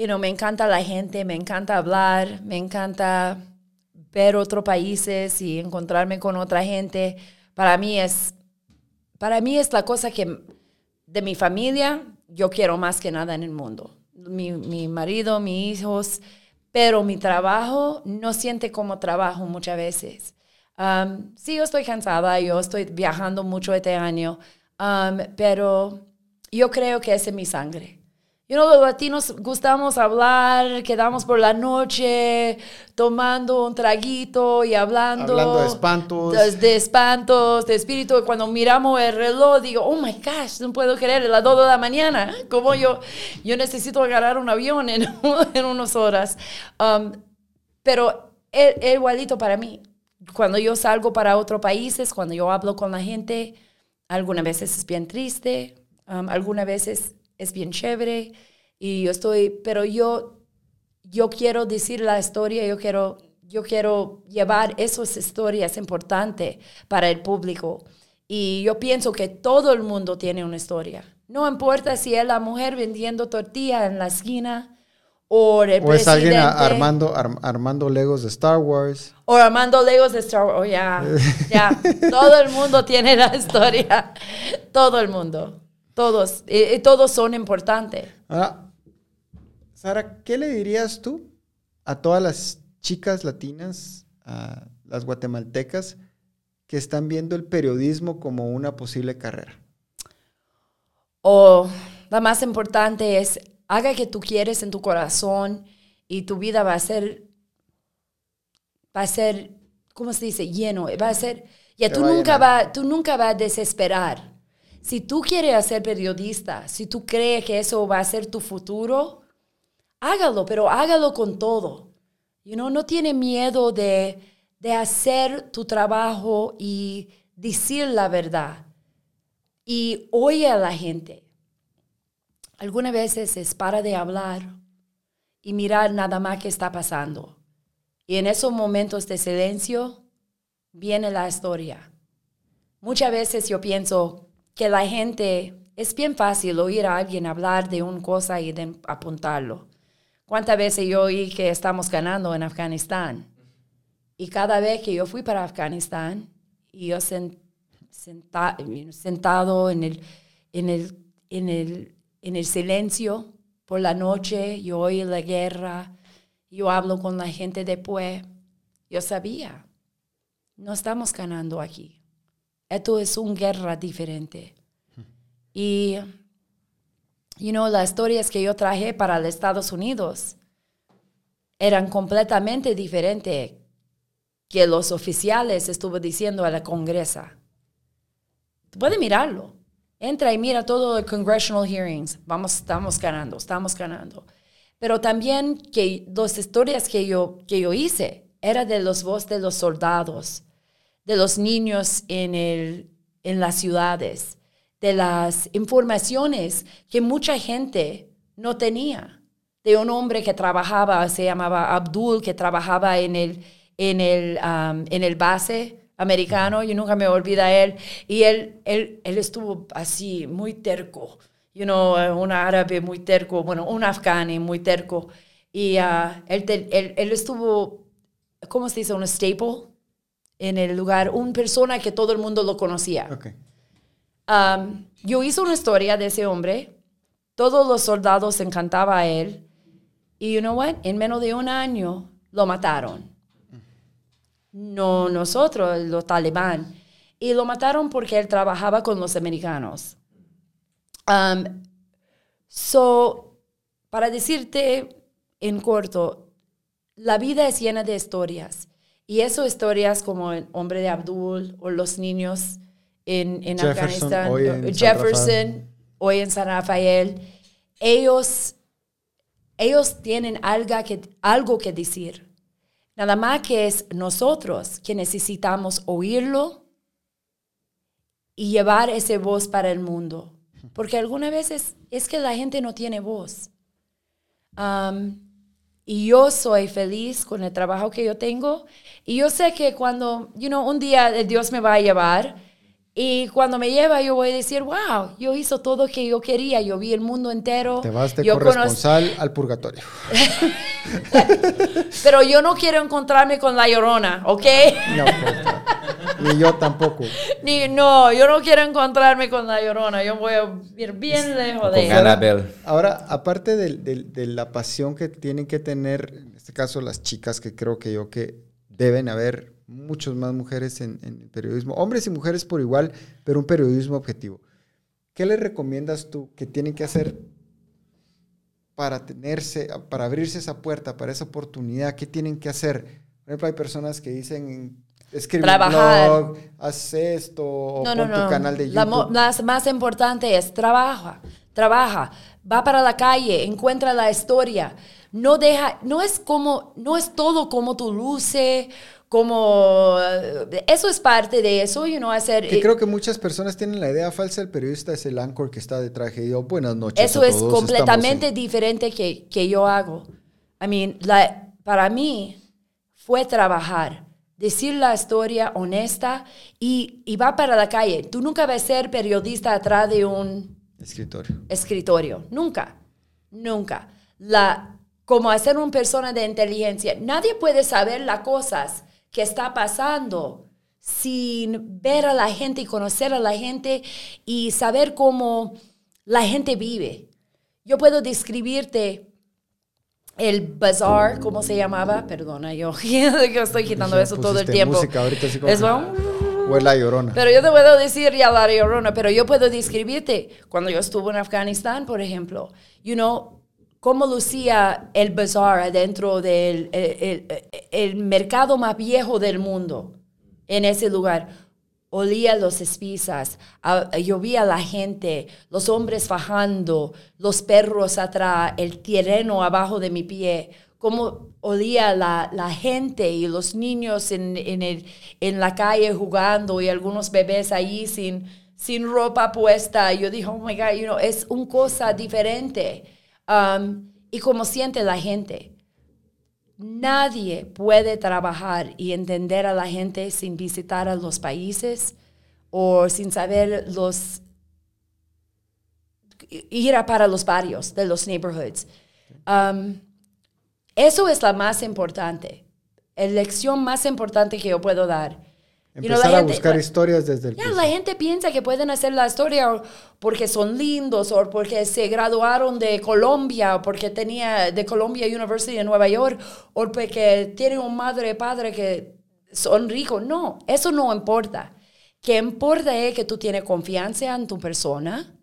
you know, me encanta la gente, me encanta hablar, me encanta ver otros países y encontrarme con otra gente. Para mí es, para mí es la cosa que de mi familia yo quiero más que nada en el mundo. Mi, mi marido, mis hijos, pero mi trabajo no siente como trabajo muchas veces. Um, sí, yo estoy cansada, yo estoy viajando mucho este año, Um, pero yo creo que es en mi sangre. You know, los latinos gustamos hablar, quedamos por la noche tomando un traguito y hablando. Hablando de espantos. De, espantos, de espíritu. Cuando miramos el reloj, digo, oh my gosh, no puedo creer, las 2 de la mañana. Como yo, yo necesito agarrar un avión en, en unas horas. Um, pero es, es igualito para mí. Cuando yo salgo para otros países, cuando yo hablo con la gente, algunas veces es bien triste, um, algunas veces es bien chévere. Y yo estoy, pero yo, yo quiero decir la historia, yo quiero, yo quiero llevar esas historias importantes para el público. Y yo pienso que todo el mundo tiene una historia. No importa si es la mujer vendiendo tortilla en la esquina, o, es alguien armando, armando Legos de Star Wars. O armando Legos de Star Wars. Oh, ya. ya. Todo el mundo tiene la historia. Todo el mundo. Todos. Y, todos son importantes. Ahora, Sara, ¿qué le dirías tú a todas las chicas latinas, a las guatemaltecas, que están viendo el periodismo como una posible carrera? O la más importante es haga que tú quieres en tu corazón y tu vida va a ser, va a ser, ¿cómo se dice? Lleno, va a ser, ya tú nunca, va, tú nunca vas a desesperar. Si tú quieres ser periodista, si tú crees que eso va a ser tu futuro, hágalo, pero hágalo con todo. You no tiene miedo de, de hacer tu trabajo y decir la verdad. Y oye a la gente. Algunas veces es para de hablar y mirar nada más que está pasando. Y en esos momentos de silencio viene la historia. Muchas veces yo pienso que la gente, es bien fácil oír a alguien hablar de una cosa y apuntarlo. ¿Cuántas veces yo oí que estamos ganando en Afganistán? Y cada vez que yo fui para Afganistán y yo sentado en el, en el, en el en el silencio por la noche, yo oí la guerra, yo hablo con la gente después. Yo sabía, no estamos ganando aquí. Esto es una guerra diferente. Y, you know, las historias que yo traje para los Estados Unidos eran completamente diferentes que los oficiales estuvo diciendo a la congresa. Puede mirarlo. Entra y mira todo el congressional hearings. Vamos, estamos ganando, estamos ganando. Pero también que las historias que yo, que yo hice era de los voz de los soldados, de los niños en, el, en las ciudades, de las informaciones que mucha gente no tenía. De un hombre que trabajaba, se llamaba Abdul, que trabajaba en el, en el, um, en el base americano, y nunca me olvida él, y él, él, él estuvo así, muy terco, you know, un árabe muy terco, bueno, un afgani muy terco, y uh, él, él, estuvo, ¿cómo se dice? Un staple en el lugar, una persona que todo el mundo lo conocía. Um, yo hice una historia de ese hombre, todos los soldados encantaba a él, y you know what? En menos de un año lo mataron no nosotros, los talibán. y lo mataron porque él trabajaba con los americanos. Um, so, para decirte en corto, la vida es llena de historias. Y esas historias como el hombre de Abdul o los niños en, en Afganistán, Jefferson, hoy en San Rafael, ellos, ellos tienen algo que, algo que decir. Nada más que es nosotros que necesitamos oírlo y llevar esa voz para el mundo. Porque algunas veces es que la gente no tiene voz. Y yo soy feliz con el trabajo que yo tengo. Y yo sé que cuando, you know, un día Dios me va a llevar y cuando me lleva, yo voy a decir, wow, yo hice todo lo que yo quería, yo vi el mundo entero. Te vas de corresponsal al purgatorio. Pero yo no quiero encontrarme con la llorona, ¿ok? No, ni yo tampoco. Ni, no, yo no quiero encontrarme con la llorona, yo voy a ir bien lejos de ella. Ahora, aparte de la pasión que tienen que tener, en este caso las chicas, que creo que yo que deben haber muchos más mujeres en, el periodismo, hombres y mujeres por igual, pero un periodismo objetivo. ¿Qué le recomiendas tú que tienen que hacer para tenerse, para abrirse esa puerta, para esa oportunidad? ¿Qué tienen que hacer? Por ejemplo, hay personas que dicen, escribe trabajar. un blog, haz esto, o pon tu canal de YouTube. La más importante es trabaja, trabaja, va para la calle, encuentra la historia. No deja, no es como, no es todo como tu luce como eh, eso es parte de eso, you know, hacer... Que creo que muchas personas tienen la idea falsa, el periodista es el anchor que está de traje y yo, buenas noches. Eso es completamente diferente que, que, yo hago. I mean, la, para mí fue trabajar, decir la historia honesta y, y va para la calle. Tú nunca vas a ser periodista atrás de un... Escritorio. Escritorio, nunca, nunca. La, como hacer una persona de inteligencia, nadie puede saber las cosas que está pasando sin ver a la gente y conocer a la gente y saber cómo la gente vive. Yo puedo describirte el bazaar, ¿cómo se llamaba? Perdona, yo, estoy quitando eso todo el tiempo. Música, ahorita es o la llorona. Pero yo te puedo decir ya la llorona, pero yo puedo describirte cuando yo estuve en Afganistán, por ejemplo. You know, cómo lucía el bazaar adentro del el, mercado más viejo del mundo, en ese lugar. Olía los espisas, a la gente, los hombres bajando, los perros atrás, el terreno abajo de mi pie, cómo olía la, la gente y los niños en, en, el, en, la calle jugando y algunos bebés ahí sin, sin ropa puesta. Yo dije, oh my God, you know, es una cosa diferente. Um, y como siente la gente. Nadie puede trabajar y entender a la gente sin visitar los países o sin saber los ir a para los barrios de los neighborhoods. Um, eso es la más importante, la lección más importante que yo puedo dar. Empezar a buscar historias desde el La gente piensa que pueden hacer la historia porque son lindos o porque se graduaron de Colombia o porque tenía de Columbia University en Nueva York o porque tienen un madre y padre que son ricos. No, eso no importa. Que importa es que tú tienes confianza en tu persona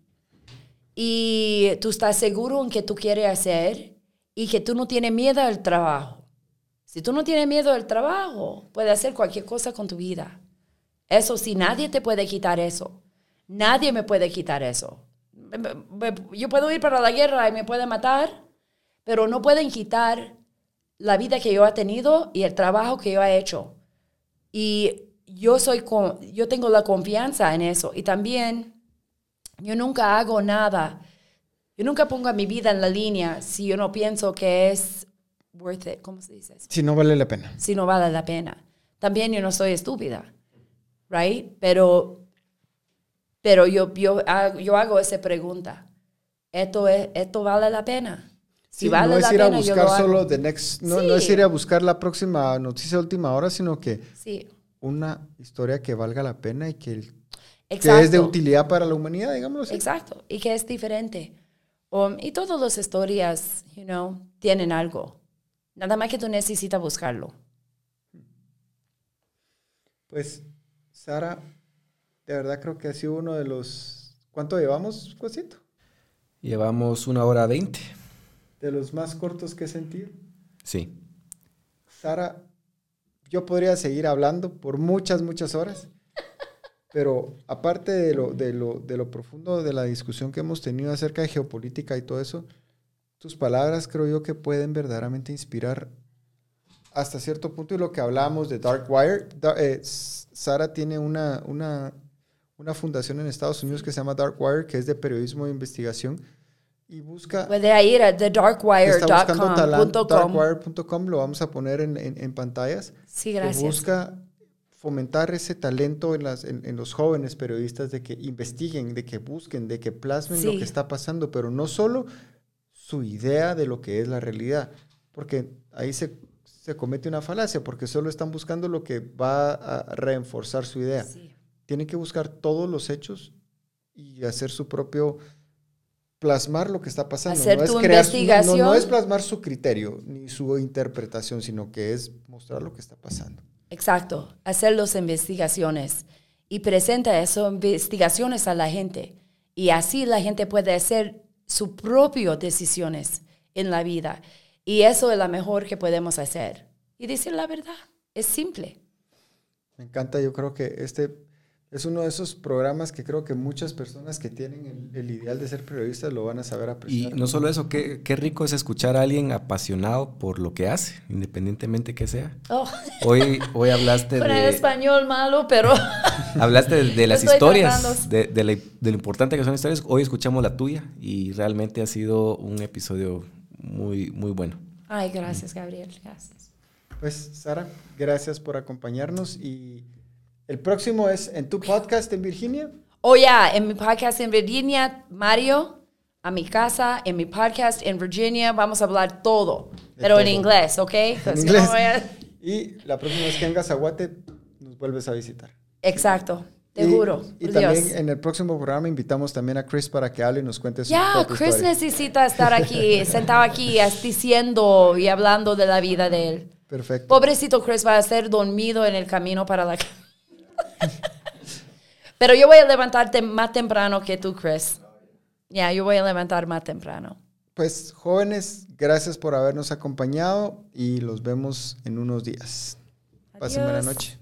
y tú estás seguro en que tú quieres hacer y que tú no tienes miedo al trabajo. Si tú no tienes miedo del trabajo, puedes hacer cualquier cosa con tu vida. Eso sí, nadie te puede quitar eso. Nadie me puede quitar eso. Yo puedo ir para la guerra y me pueden matar, pero no pueden quitar la vida que yo he tenido y el trabajo que yo he hecho. Y yo soy yo tengo la confianza en eso y también yo nunca hago nada. Yo nunca pongo mi vida en la línea si yo no pienso que es worth it, ¿cómo se dice? Si no vale la pena. Si no vale la pena. También yo no soy estúpida, right? Pero, pero yo, yo, yo hago esa pregunta. ¿Esto, es, ¿Esto vale la pena? Si vale no es ir a buscar solo the next, no, no, es ir a buscar la próxima noticia última hora, sino que sí. una historia que valga la pena y que, que es de utilidad para la humanidad, digámoslo así. Exacto, y que es diferente. Um, y todas las historias, you know, tienen algo. Nada más que tú necesitas buscarlo. Pues, Sara, de verdad creo que ha sido uno de los... ¿Cuánto llevamos, Cosito? Llevamos una hora veinte. De los más cortos que he sentido. Sí. Sara, yo podría seguir hablando por muchas, muchas horas, pero aparte de lo, de, lo, de lo profundo de la discusión que hemos tenido acerca de geopolítica y todo eso, tus palabras creo yo que pueden verdaderamente inspirar hasta cierto punto y lo que hablábamos de Dark Wire. Eh, Sara tiene una, una, una fundación en Estados Unidos que se llama Dark Wire, que es de periodismo de investigación y busca... Puede ir a thedarkwire.com. Darkwire.com, lo vamos a poner en, en, pantallas. Sí, gracias. busca fomentar ese talento en, las, en, los jóvenes periodistas de que investiguen, de que busquen, de que plasmen lo que está pasando, pero no solo su idea de lo que es la realidad, porque ahí se, se comete una falacia, porque solo están buscando lo que va a reforzar su idea. Tienen que buscar todos los hechos y hacer su propio plasmar lo que está pasando. Hacer no tu es investigación. no, es plasmar su criterio ni su interpretación, sino que es mostrar lo que está pasando. Exacto, hacer las investigaciones y presenta esas investigaciones a la gente. Y así la gente puede hacer sus propias decisiones en la vida. Y eso es lo mejor que podemos hacer. Y decir la verdad. Es simple. Me encanta, yo creo que este es uno de esos programas que creo que muchas personas que tienen el, ideal de ser periodistas lo van a saber apreciar. Y no solo eso, qué, qué, rico es escuchar a alguien apasionado por lo que hace, independientemente que sea. Oh. Hoy, hoy hablaste Con de... español malo, pero... hablaste de, las historias, de, de, lo importante que son historias. Hoy escuchamos la tuya y realmente ha sido un episodio muy, muy bueno. Ay, gracias, Gabriel. Gracias. Pues, Sara, gracias por acompañarnos y... El próximo es en tu podcast en Virginia. Oh, ya, en mi podcast en Virginia, Mario, a mi casa, en mi podcast en Virginia, vamos a hablar todo, pero en inglés, ¿ok? En inglés. Y la próxima vez que vengas a Guate, nos vuelves a visitar. Exacto. Te juro. Y también en el próximo programa invitamos también a Chris para que hable y nos cuente su Ya, Chris necesita estar aquí, sentado aquí, diciendo y hablando de la vida de él. Perfecto. Pobrecito Chris va a ser dormido en el camino para la Pero yo voy a levantarte más temprano que tú, Chris. Ya, yo voy a levantar más temprano. Pues jóvenes, gracias por habernos acompañado y los vemos en unos días. Pasen buena noche.